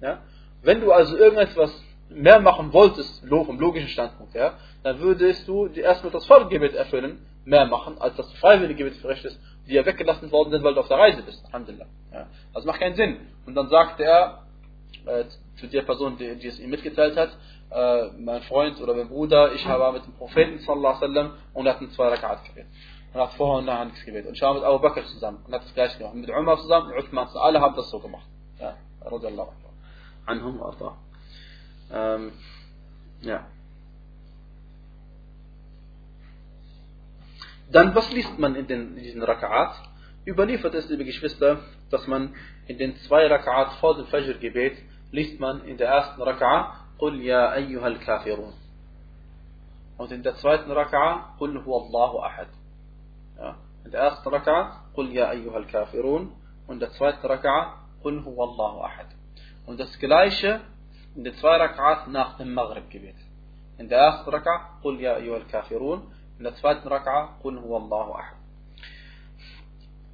Ja? Wenn du also irgendetwas mehr machen wolltest, vom logischen Standpunkt, ja, dann würdest du erstmal das Fahrtgebet erfüllen, mehr machen, als das freiwillige Gebet verrichtest, die ja weggelassen worden sind, weil du auf der Reise bist. Alhamdulillah. Ja? Also macht keinen Sinn. Und dann sagte er, äh, zu der Person, die, die, es ihm mitgeteilt hat, äh, mein Freund oder mein Bruder, ich habe mit dem Propheten sallallahu wasallam und er hat zwei Rakat gebetet. Und hat vorher und nachher nichts gebetet. Und ich mit Abu Bakr zusammen und hat das gleiche gemacht. Mit Umar zusammen, mit Uthman alle haben das so gemacht. Ja, radiallahu anhum wa ähm, ja. Dann, was liest man in, den, in diesen Raka'at? Überliefert ist, liebe Geschwister, dass man in den zwei Raka'at vor dem Fajr-Gebet liest man in der ersten Raka'a قل يا أيها الكافرون und in der zweiten Raka'a قل هو الله أحد ja, in der ersten Raka'a قل يا أيها الكافرون und in der zweiten Raka'a قل هو الله أحد und das gleiche zwei Raka'at nach dem Maghrib-Gebet in der ersten Raka'a قل يا أيها الكافرون der zweiten Raka'a قل هو الله أحد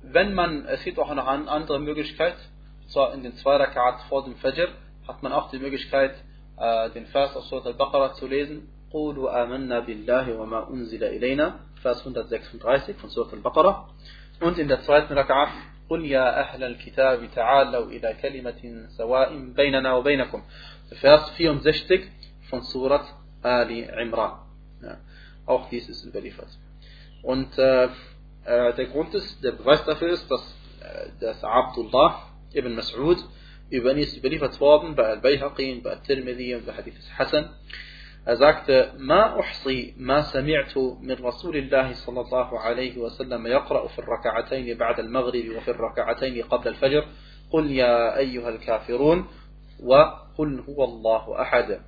wenn man, es gibt auch noch eine andere Möglichkeit, zwar in den zwei Rak'at vor dem Fajr, hat man auch die Möglichkeit, äh, den Vers aus Surat al-Baqarah zu lesen. قولوا آمنا بالله وما أنزل إلينا Vers 136 von Surat al-Baqarah und in der zweiten Rak'at قل يا أهل الكتاب تعالوا إلى كلمة سواء بيننا وبينكم Vers 64 von Surat Ali Imran ja, auch dies ist überliefert und äh, äh, der Grund ist, der Beweis dafür ist, dass, äh, dass Abdullah ibn Mas'ud über ihn ist überliefert worden bei Al-Bayhaqi, bei Al-Tirmidhi und bei Hadith Hassan. Er sagte, ما أحصي ما سمعت من رسول الله صلى الله عليه وسلم يقرأ في الركعتين بعد المغرب وفي الركعتين قبل الفجر قل يا أيها الكافرون وقل هو الله أحد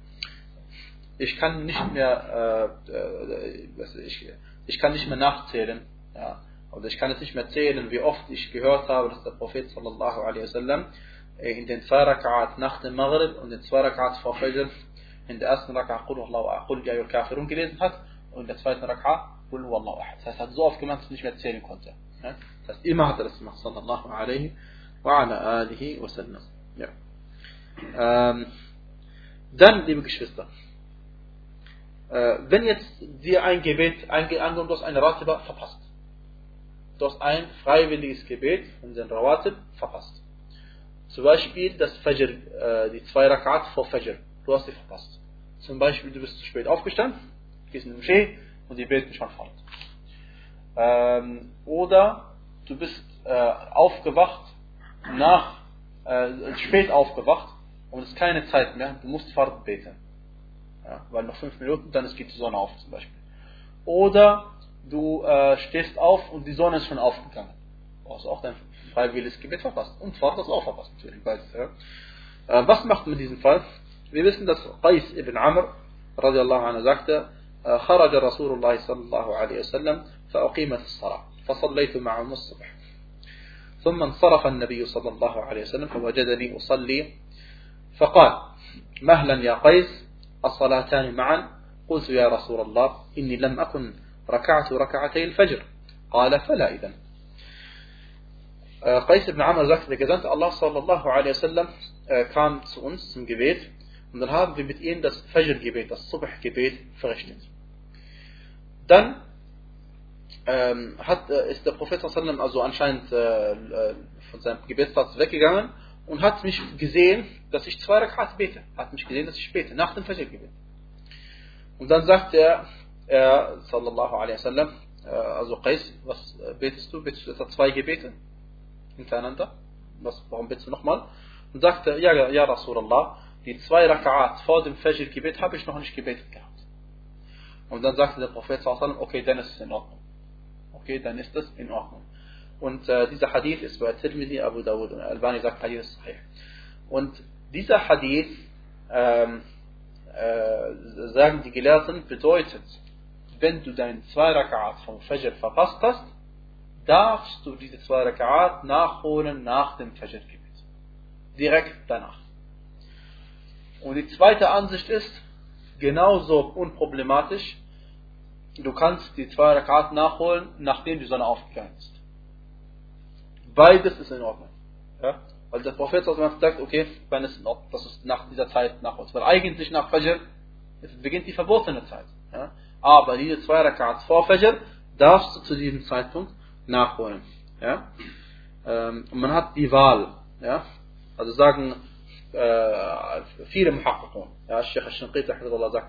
ich kann nicht mehr äh, äh, ich, ich kann nicht mehr nachzählen ja, also ich kann jetzt nicht mehr zählen, wie oft ich gehört habe, dass der Prophet sallallahu alaihi wasallam in den zwei Rak'at nach dem Maghrib und den zwei Rak'at vor Fajr in der ersten Rak'at Qul Allahu Qul ya Kafirun gelesen hat und in der zweiten Rak'at Qul Allahu Ahad. Das heißt, er hat so oft gemacht, dass er nicht mehr zählen konnte. Das heißt, immer hat er das gemacht, sallallahu alaihi wa ala alihi wa sallam. Ja. Ähm, dann, liebe Geschwister, äh, wenn jetzt dir ein Gebet, angenommen du hast eine Ratiba verpasst, du hast ein freiwilliges Gebet von den Rawatib verpasst. Zum Beispiel das Fajr, äh, die zwei Rakat vor Fajr. Du hast sie verpasst. Zum Beispiel, du bist zu spät aufgestanden, gehst in die Moschee und die beten schon fort. Ähm, oder du bist äh, aufgewacht, nach, äh, spät aufgewacht und es ist keine Zeit mehr, du musst Fahrt beten. Ja, weil noch fünf Minuten, dann geht die Sonne auf zum Beispiel. Oder du äh, stehst auf und die Sonne ist schon aufgegangen. Du hast auch dein freiwilliges Gebet verpasst. Und Fahrt das auch verpasst. Beides, ja. Äh, was macht man in diesem Fall? Wir wissen, dass Qais ibn Amr radiallahu anhu sagte, خرج رسول الله صلى الله عليه وسلم فأقيمت الصلاة فصليت معهم الصبح ثم انصرف النبي صلى الله عليه وسلم فوجدني أصلي فقال مهلا يا قيس الصلاتان معا. قلت يا رسول الله إني لم أكن ركعت ركعتي الفجر. قال فلا إذا آه، قيس بن عمر زكت لكذنت الله صلى الله عليه وسلم آه، كان سؤنس من قبيت من الهاب في بيتين دس فجر قبيت الصبح قبيت فغشتت دن حتى استقفت صلى الله عليه وسلم أزو أنشاينت قبيت صلى الله عليه وسلم und hat mich gesehen, dass ich zwei Rakat bete. Hat mich gesehen, dass ich bete, nach dem Fajr-Gebet. Und dann sagt er, er, sallallahu alaihi wasallam, äh, also Qais, was äh, betest du? Betest du etwa zwei Gebete hintereinander? Was, warum betest du nochmal? Und sagte, ja, ja, Rasulallah, die zwei Raka'at vor dem Fajr-Gebet habe ich noch nicht gebetet gehabt. Und dann sagte der Prophet sallallahu okay, dann ist es in Ordnung. Okay, dann ist es in Ordnung. Und äh, dieser Hadith ist bei Tirmidhi, Abu Dawud und Albani sagt, Hadith ist sahih. Und dieser Hadith ähm, äh, sagen die Gelehrten, bedeutet, wenn du deinen zwei Raka'at vom Fajr verpasst hast, darfst du diese zwei Raka'at nachholen nach dem Fajr-Gebet. Direkt danach. Und die zweite Ansicht ist, genauso unproblematisch, du kannst die zwei Raka'at nachholen, nachdem die Sonne aufgegangen ist. Beides ist in Ordnung. Ja? Weil der Prophet sagt, okay, wenn es das ist nach dieser Zeit nachholst. Weil eigentlich nach Fajr beginnt die verbotene Zeit. Ja? Aber diese zwei Rakats vor Fajr darfst du zu diesem Zeitpunkt nachholen. Ja? Ähm, und man hat die Wahl. Ja? Also sagen äh, viele Muhakkakun. Ja, Sheikh al-Shinqit sagt,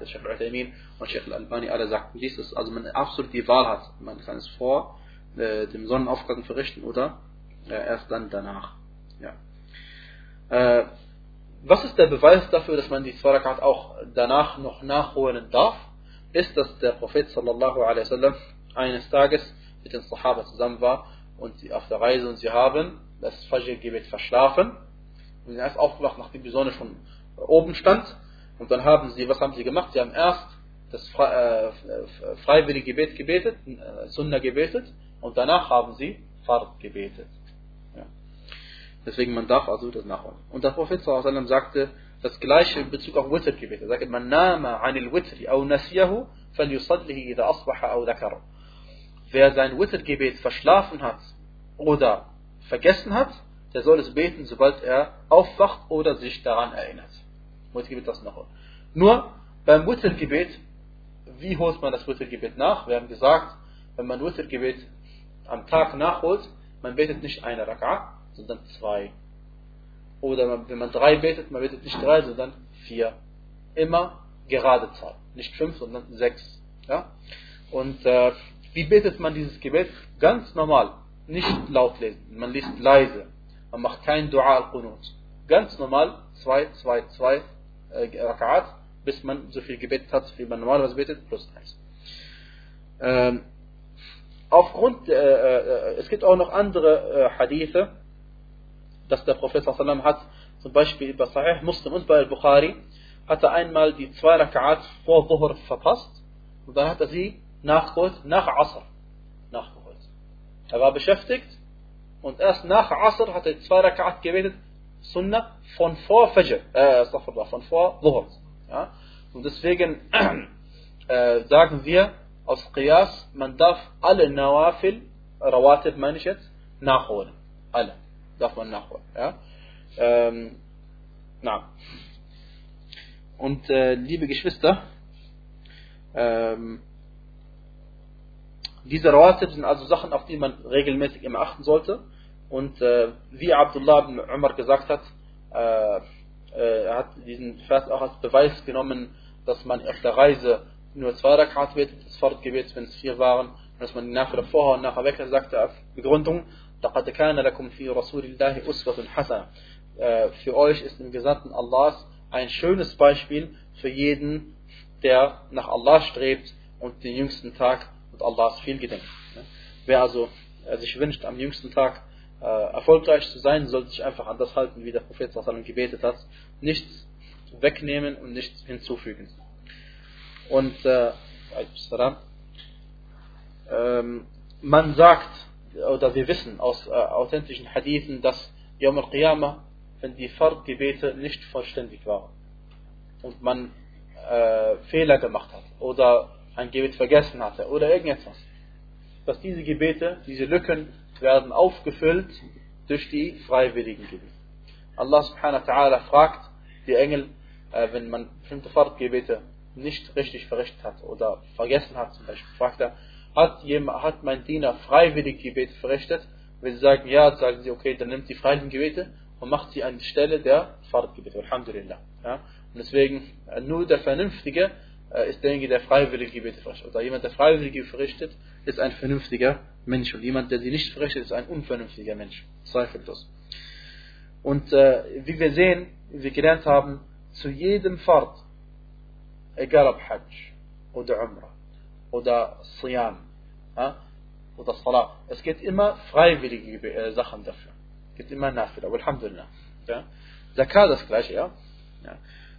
Sheikh al-Utaymin und Sheikh al-Albani, alle sagten dies, dass also man absolut die Wahl hat. Man kann es vor äh, dem Sonnenaufgang verrichten oder erst dann danach. Ja. Äh, was ist der Beweis dafür, dass man die zwei auch danach noch nachholen darf? Ist, dass der Prophet sallallahu alaihi wasallam eines Tages mit den Sahaba zusammen war und sie auf der Reise und sie haben das Fajr-Gebet verschlafen und sind erst aufgewacht, nachdem die Sonne schon oben stand und dann haben sie, was haben sie gemacht? Sie haben erst das äh, freiwillige Gebet gebetet, äh, Sunnah gebetet und danach haben sie Fard gebetet. Deswegen man darf also das nachholen. Und der Prophet sallam sagte das gleiche in Bezug auf Witr-Gebet. Er sagte, man nama anil witri au nasiyahu falyusallihi idha asbaha au dhakara. Wer sein Witr-Gebet verschlafen hat oder vergessen hat, der soll es beten, sobald er aufwacht oder sich daran erinnert. Witr-Gebet das nachholen. Nur beim Witr-Gebet, wie holt man das Witr-Gebet nach? Wir haben gesagt, wenn man Witr-Gebet am Tag nachholt, man betet nicht eine Rak'ah, sondern zwei. Oder wenn man drei betet, man betet nicht drei, sondern vier. Immer gerade Zahl. Nicht fünf, sondern sechs. Ja? Und äh, wie betet man dieses Gebet? Ganz normal. Nicht laut lesen. Man liest leise. Man macht kein Dua al-Qunut. Ganz normal. Zwei, zwei, zwei äh, Rak'at, bis man so viel gebetet hat, wie man normalerweise betet, plus eins. Ähm, aufgrund, äh, äh, es gibt auch noch andere äh, Hadithe, dass der Prophet sallam hat, zum Beispiel bei Sahih Muslim und bei Al-Bukhari, hat er einmal die zwei Rak'at vor Dhuhr verpasst und dann hat er sie nachgeholt, nach Asr nachgeholt. Er war beschäftigt und erst nach Asr hat er zwei Rak'at gebetet, Sunnah von vor Fajr, äh, von vor Dhuhr. Ja? Und deswegen (clears throat) äh, sagen wir aus Qiyas, man darf alle Nawafil, Rawatib meine ich jetzt, nachholen. Alle man nachholen. Ja? Ähm, na. Und äh, liebe Geschwister, ähm, diese Rawatib sind also Sachen, auf die man regelmäßig immer achten sollte. Und äh, wie Abdullah ibn Umar gesagt hat, äh, äh, er hat diesen Vers auch als Beweis genommen, dass man auf der Reise nur zwei Rakat betet, das Fortgebet, wenn es vier waren, dass man die nachher vorher und nachher weg sagte als Begründung, لقد كان لكم في رسول الله أسوة حسنة für euch ist im Gesandten Allahs ein schönes Beispiel für jeden, der nach Allah strebt und den jüngsten Tag und Allahs viel gedenkt. Wer also sich wünscht, am jüngsten Tag äh, erfolgreich zu sein, sollte sich einfach an das halten, wie der Prophet sallam gebetet hat. Nichts wegnehmen und nichts hinzufügen. Und äh, ähm, man sagt, oder wir wissen aus äh, authentischen Hadithen, dass Yom al-Qiyamah, wenn die Fardgebete nicht vollständig waren und man äh, Fehler gemacht hat oder ein Gebet vergessen hatte oder irgendetwas, dass diese Gebete, diese Lücken werden aufgefüllt durch die freiwilligen Gebete. Allah subhanahu wa ta'ala fragt die Engel, äh, wenn man bestimmte Fardgebete nicht richtig verrichtet hat oder vergessen hat zum Beispiel, fragt er, hat, jemand, hat mein Diener freiwillig Gebete verrichtet? Wenn sie sagen ja, sagen sie, okay, dann nimmt die freiwilligen Gebete und macht sie an die Stelle der Fardgebete. Alhamdulillah. Ja? Und deswegen, äh, nur der Vernünftige äh, ist derjenige, der freiwillige Gebete verrichtet. Oder jemand, der freiwillige verrichtet, ist ein vernünftiger Mensch. Und jemand, der sie nicht verrichtet, ist ein unvernünftiger Mensch. Zweifellos. Und äh, wie wir sehen, wie wir gelernt haben, zu jedem Fard, egal ob Hajj oder Umrah oder Siyam ja, oder Salah, es gibt immer freiwillige äh, Sachen dafür. Es gibt immer Nafila, Alhamdulillah. Ja. Zakat das gleiche, ja. ja.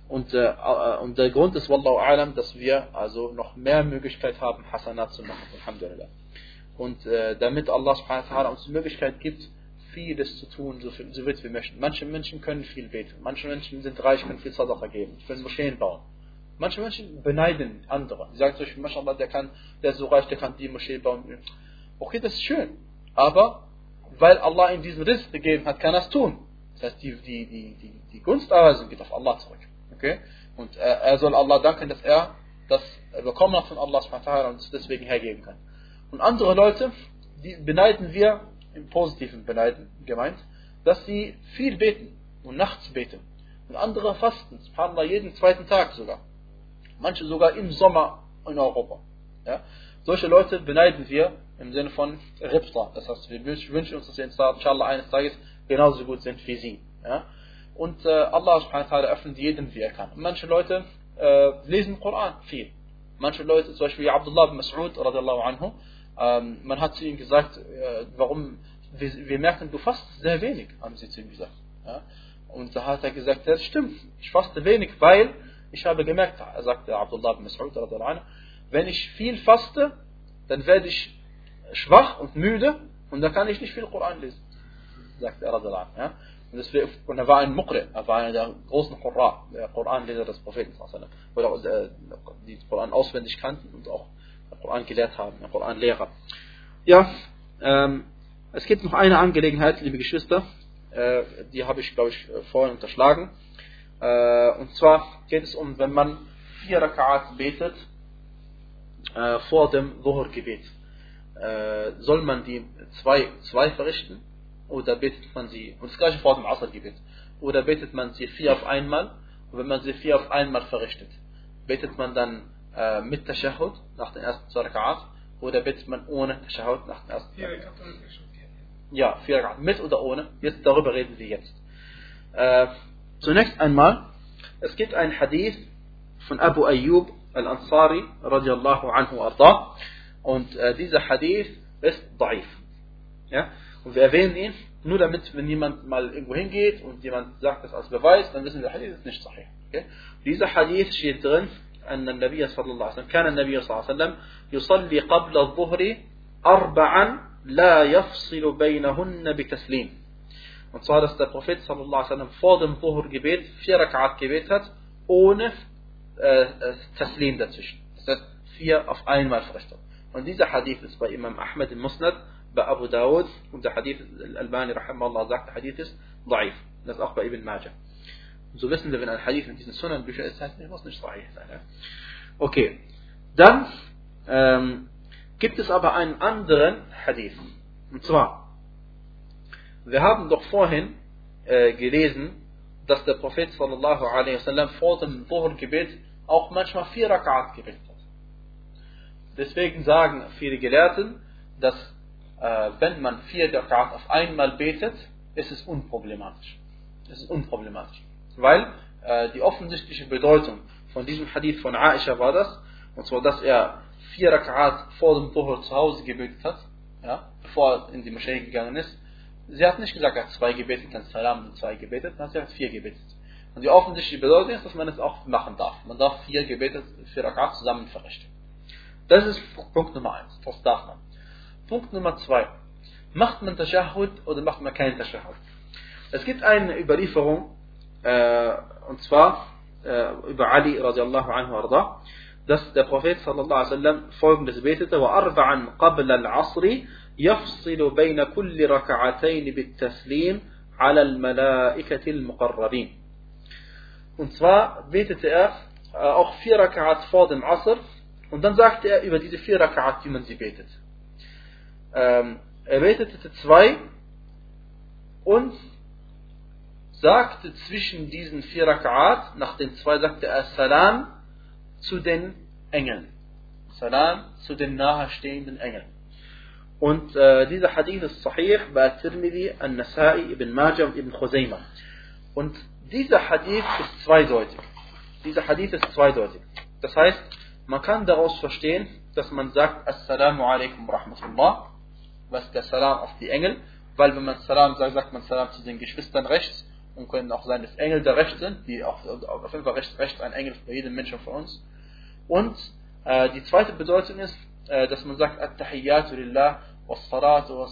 Und, äh, äh, und der Grund ist, Wallahu Alam, dass wir also noch mehr Möglichkeit haben, Hasanat zu machen, Alhamdulillah. Und äh, damit Allah subhanahu wa uns die Möglichkeit gibt, vieles zu tun, so, viel, so weit wir möchten. Manche Menschen können viel beten, manche Menschen sind reich, können viel Sadaqa geben, können Moscheen bauen. Manche Menschen beneiden andere. Sie sagen zum Beispiel, Mashallah, der, kann, der ist so reich, der kann die Moschee bauen. Okay, das ist schön. Aber weil Allah ihm diesen Riss gegeben hat, kann er es tun. Das heißt, die, die, die, die, die Gunsterweisung geht auf Allah zurück. Okay? Und er, er soll Allah danken, dass er das bekommen hat von Allah und es deswegen hergeben kann. Und andere Leute, die beneiden wir im positiven Beneiden gemeint, dass sie viel beten und nachts beten. Und andere fasten, subhanallah, jeden zweiten Tag sogar. Manche sogar im Sommer in Europa. Ja? Solche Leute beneiden wir im Sinne von Ripta. Das heißt, wir wünschen uns, dass wir inshallah eines Tages genauso gut sind wie sie. Ja? Und äh, Allah subhanahu wa ta'ala öffnet jedem, wie er kann. Und manche Leute äh, lesen Koran viel. Manche Leute, zum Beispiel Abdullah bin Mas'ud, radiallahu anhu, ähm, man hat zu ihm gesagt, äh, warum, wir, wir, merken, du fastest sehr wenig, haben sie zu ihm gesagt. Ja? Und da hat er gesagt, das stimmt, ich faste wenig, weil ich habe gemerkt, er sagte Abdullah bin Mas'ud, wenn ich viel faste, dann werde ich schwach und müde und dann kann ich nicht viel Koran lesen. Sagt er, ja? Und, und er war ein Muqri, er war einer der großen Qurra, der Koranleser des Propheten, oder die Koran auswendig kannten und auch den Koran gelehrt haben, der Koranlehrer. Ja, ähm, es gibt noch eine Angelegenheit, liebe Geschwister, äh, die habe ich, glaube ich, vorhin unterschlagen. Äh, und zwar geht es um, wenn man vier Raka'at betet äh, vor dem Dhuhr-Gebet. Äh, soll man die zwei, zwei verrichten oder betet man sie, und das gleiche vor dem Asr-Gebet, oder betet man sie vier auf einmal, und wenn man sie vier auf einmal verrichtet, betet man dann äh, mit Tashahud nach den ersten zwei Raka'at, oder betet man ohne Tashahud nach den ersten zwei Raka'at? Ja, vier Raka'at, mit oder ohne, jetzt darüber reden wir jetzt. Äh, zunächst einmal, es gibt ein Hadith von Abu Ayyub al-Ansari, radiallahu anhu arda, und äh, dieser Hadith ist daif. Ja? Und wir erwähnen ihn nur damit, wenn jemand mal irgendwo hingeht und jemand sagt das als Beweis, dann wissen wir, der Hadith ist nicht sahih. Okay? Dieser Hadith steht drin, أن النبي صلى الله عليه وسلم كان النبي صلى الله عليه وسلم يصلي قبل الظهر أربعا لا يفصل بينهن بتسليم Und zwar, dass der Prophet sallallahu alaihi wasallam vor dem Dhuhr-Gebet vier Rak'at gebet hat, ohne äh, Taslim dazwischen. Das heißt, vier auf einmal verrichtet. Und dieser Hadith ist bei Imam Ahmed im Musnad bei Abu Dawud und der Hadith Al-Albani rahimahullah sagt, der Hadith ist daif. Das ist auch bei Ibn Majah. Und so wissen wir, wenn ein Hadith in diesen Sunan-Büchern ist, heißt, er muss nicht sahih sein. Ja? Okay. Dann ähm, gibt es aber einen anderen Hadith. Und zwar, wir haben doch vorhin äh, gelesen, dass der Prophet sallallahu alaihi wasallam vor dem Dhuhr-Gebet auch manchmal vier Rak'at gebetet hat. Deswegen sagen viele Gelehrten, dass äh, wenn man vier Rakat auf einmal betet, ist es unproblematisch. Es ist unproblematisch. Weil äh, die offensichtliche Bedeutung von diesem Hadith von Aisha war das, und zwar, dass er vier Rakat vor dem Dhuhr zu Hause gebetet hat, ja, bevor er in die Moschee gegangen ist, sie hat nicht gesagt, er hat zwei gebetet, dann Salam und zwei gebetet, sondern sie hat vier gebetet. Und die offensichtliche Bedeutung ist, dass man es auch machen darf. Man darf vier Gebete, vier Rakat zusammen verrichten. Das ist Punkt Nummer eins. Das darf man. Punkt Nummer zwei. Macht man Tashahud oder macht man keinen Tashahud? Es gibt eine Überlieferung, äh, und zwar äh, über Ali radiallahu anhu arda, dass der Prophet sallallahu alaihi wasallam folgendes betete: وأربعا قبل العصر يفصل بين كل ركعتين بالتسليم على الملائكة المقربين. Und zwar betete er äh, auch vier Rakat vor dem Asr und dann sagte er über diese vier Rakat, wie man sie betet. Ähm, er betete zwei und sagte zwischen diesen vier Rakat, nach den zwei sagte er Salam zu den Engeln. Salam zu den nahestehenden Engeln. Und äh, dieser Hadith ist sahih bei Tirmidhi, An-Nasai, Ibn Majah und Ibn Khuzaymah. Und dieser Hadith ist zweideutig. Dieser Hadith ist zweideutig. Das heißt, man kann daraus verstehen, dass man sagt Assalamu alaikum rahmatullah, was der Salam auf die Engel, weil wenn man Salam sagt, sagt man Salam zu den Geschwistern rechts und können auch sein, dass Engel da rechts sind, die auch auf jeden Fall rechts, rechts ein Engel bei jedem Menschen von uns. Und äh, die zweite Bedeutung ist, äh, dass man sagt At-Tahiyyatu lillah والصلاة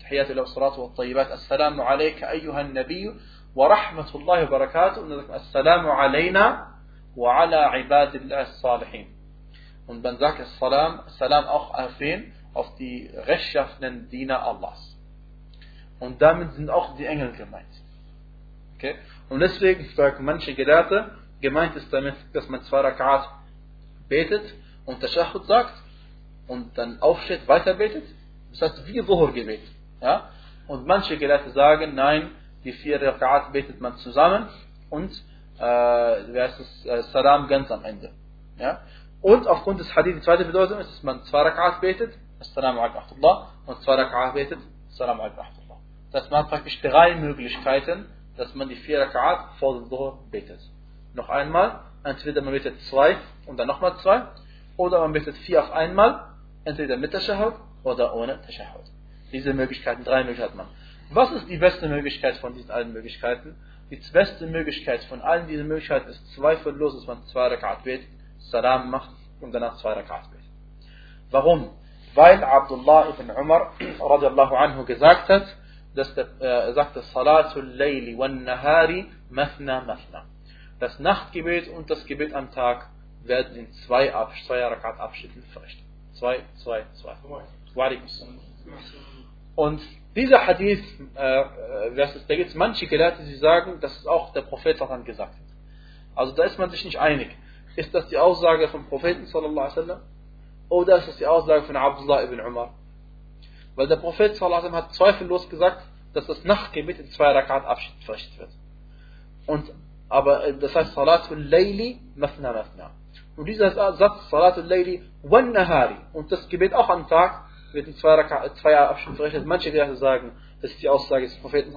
تحيات الله والصلاة والطيبات السلام عليك أيها النبي ورحمة الله وبركاته السلام علينا وعلى عباد الله الصالحين und man sagt es Salam, Salam auch auf wen? Auf die rechtschaffenen Diener Allahs. Und damit sind auch die Engel gemeint. Okay? Und deswegen sagen manche Gelehrte, gemeint ist damit, dass man zwei Rakat betet und der Shahud sagt und dann aufsteht, weiter betet. Das heißt, wie Zuhur-Gebet. Ja? Und manche Gelehrte sagen, nein, die vier Rakat betet man zusammen und äh, es, äh, Salam ganz am Ende. Ja? Und aufgrund des Hadith, die zweite Bedeutung ist, dass man zwei Rakat betet, Assalamu alaikum und zwei Rakat betet, Assalamu alaikum Das waren praktisch drei Möglichkeiten, dass man die vier Rakat vor dem Dhuhr betet. Noch einmal, entweder man betet zwei und dann nochmal zwei, oder man betet vier auf einmal entweder mit Tashahud oder ohne Tashahud. Diese Möglichkeiten, drei Möglichkeiten man. Was ist die beste Möglichkeit von diesen allen Möglichkeiten? Die beste Möglichkeit von allen diesen Möglichkeiten ist zweifellos, dass man zwei Rakat betet, Salam macht und danach zwei Rakat betet. Warum? Weil Abdullah ibn Umar radiallahu anhu gesagt hat, dass der, äh, er sagte, Salatul Layli wan Nahari mathna mathna. Das Nachtgebet und das Gebet am Tag werden in zwei, zwei Rakat Abschnitten verrichtet. 2, 2, 2. Und dieser Hadith, äh, äh da gibt es manche Gelehrte, die sagen, dass es auch der Prophet dann gesagt hat. Also da ist man sich nicht einig. Ist das die Aussage vom Propheten sallallahu alaihi wasallam oder ist das die Aussage von Abdullah ibn Umar? Weil der Prophet sallallahu alaihi wasallam hat zweifellos gesagt, dass das Nachtgebet in zwei Rakat Abschied verrichtet wird. Und aber äh, das heißt Salatul Layli Mafna Mafna. Und dieser Satz, Salatul Layli wan Nahari, und das Gebet auch am Tag, wird in zwei, zwei Abschnitten verrechnet. Manche Gelehrte sagen, das ist die Aussage des Propheten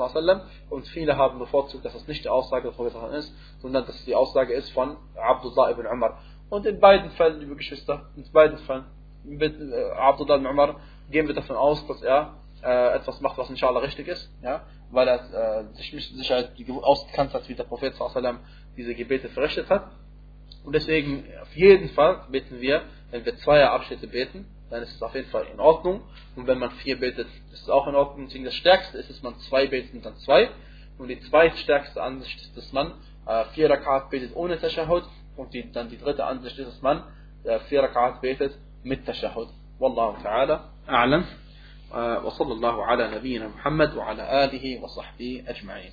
und viele haben bevorzugt, dass das nicht die Aussage des Propheten ist, sondern dass es die Aussage ist von Abdullah ibn Umar. Und in beiden Fällen, liebe Geschwister, in beiden Fällen, mit äh, Abdullah ibn Umar, gehen wir davon aus, dass er äh, etwas macht, was inshallah richtig ist, ja, weil er äh, sich mit Sicherheit ausgekannt hat, wie der Prophet diese Gebete verrichtet hat. Und deswegen, auf jeden Fall beten wir, wenn wir zwei Abschnitte beten, dann ist es auf jeden Fall in Ordnung. Und wenn man vier betet, ist es auch in Ordnung. Deswegen das Stärkste ist, dass man zwei betet und dann zwei. Und die zweitstärkste Ansicht ist, dass man äh, vier Rakat betet ohne Tashahud. Und die, dann die dritte Ansicht ist, dass man äh, vier Rakat betet mit Tashahud. Wallahu ta'ala a'lam. وصلى الله على نبينا محمد وعلى آله وصحبه أجمعين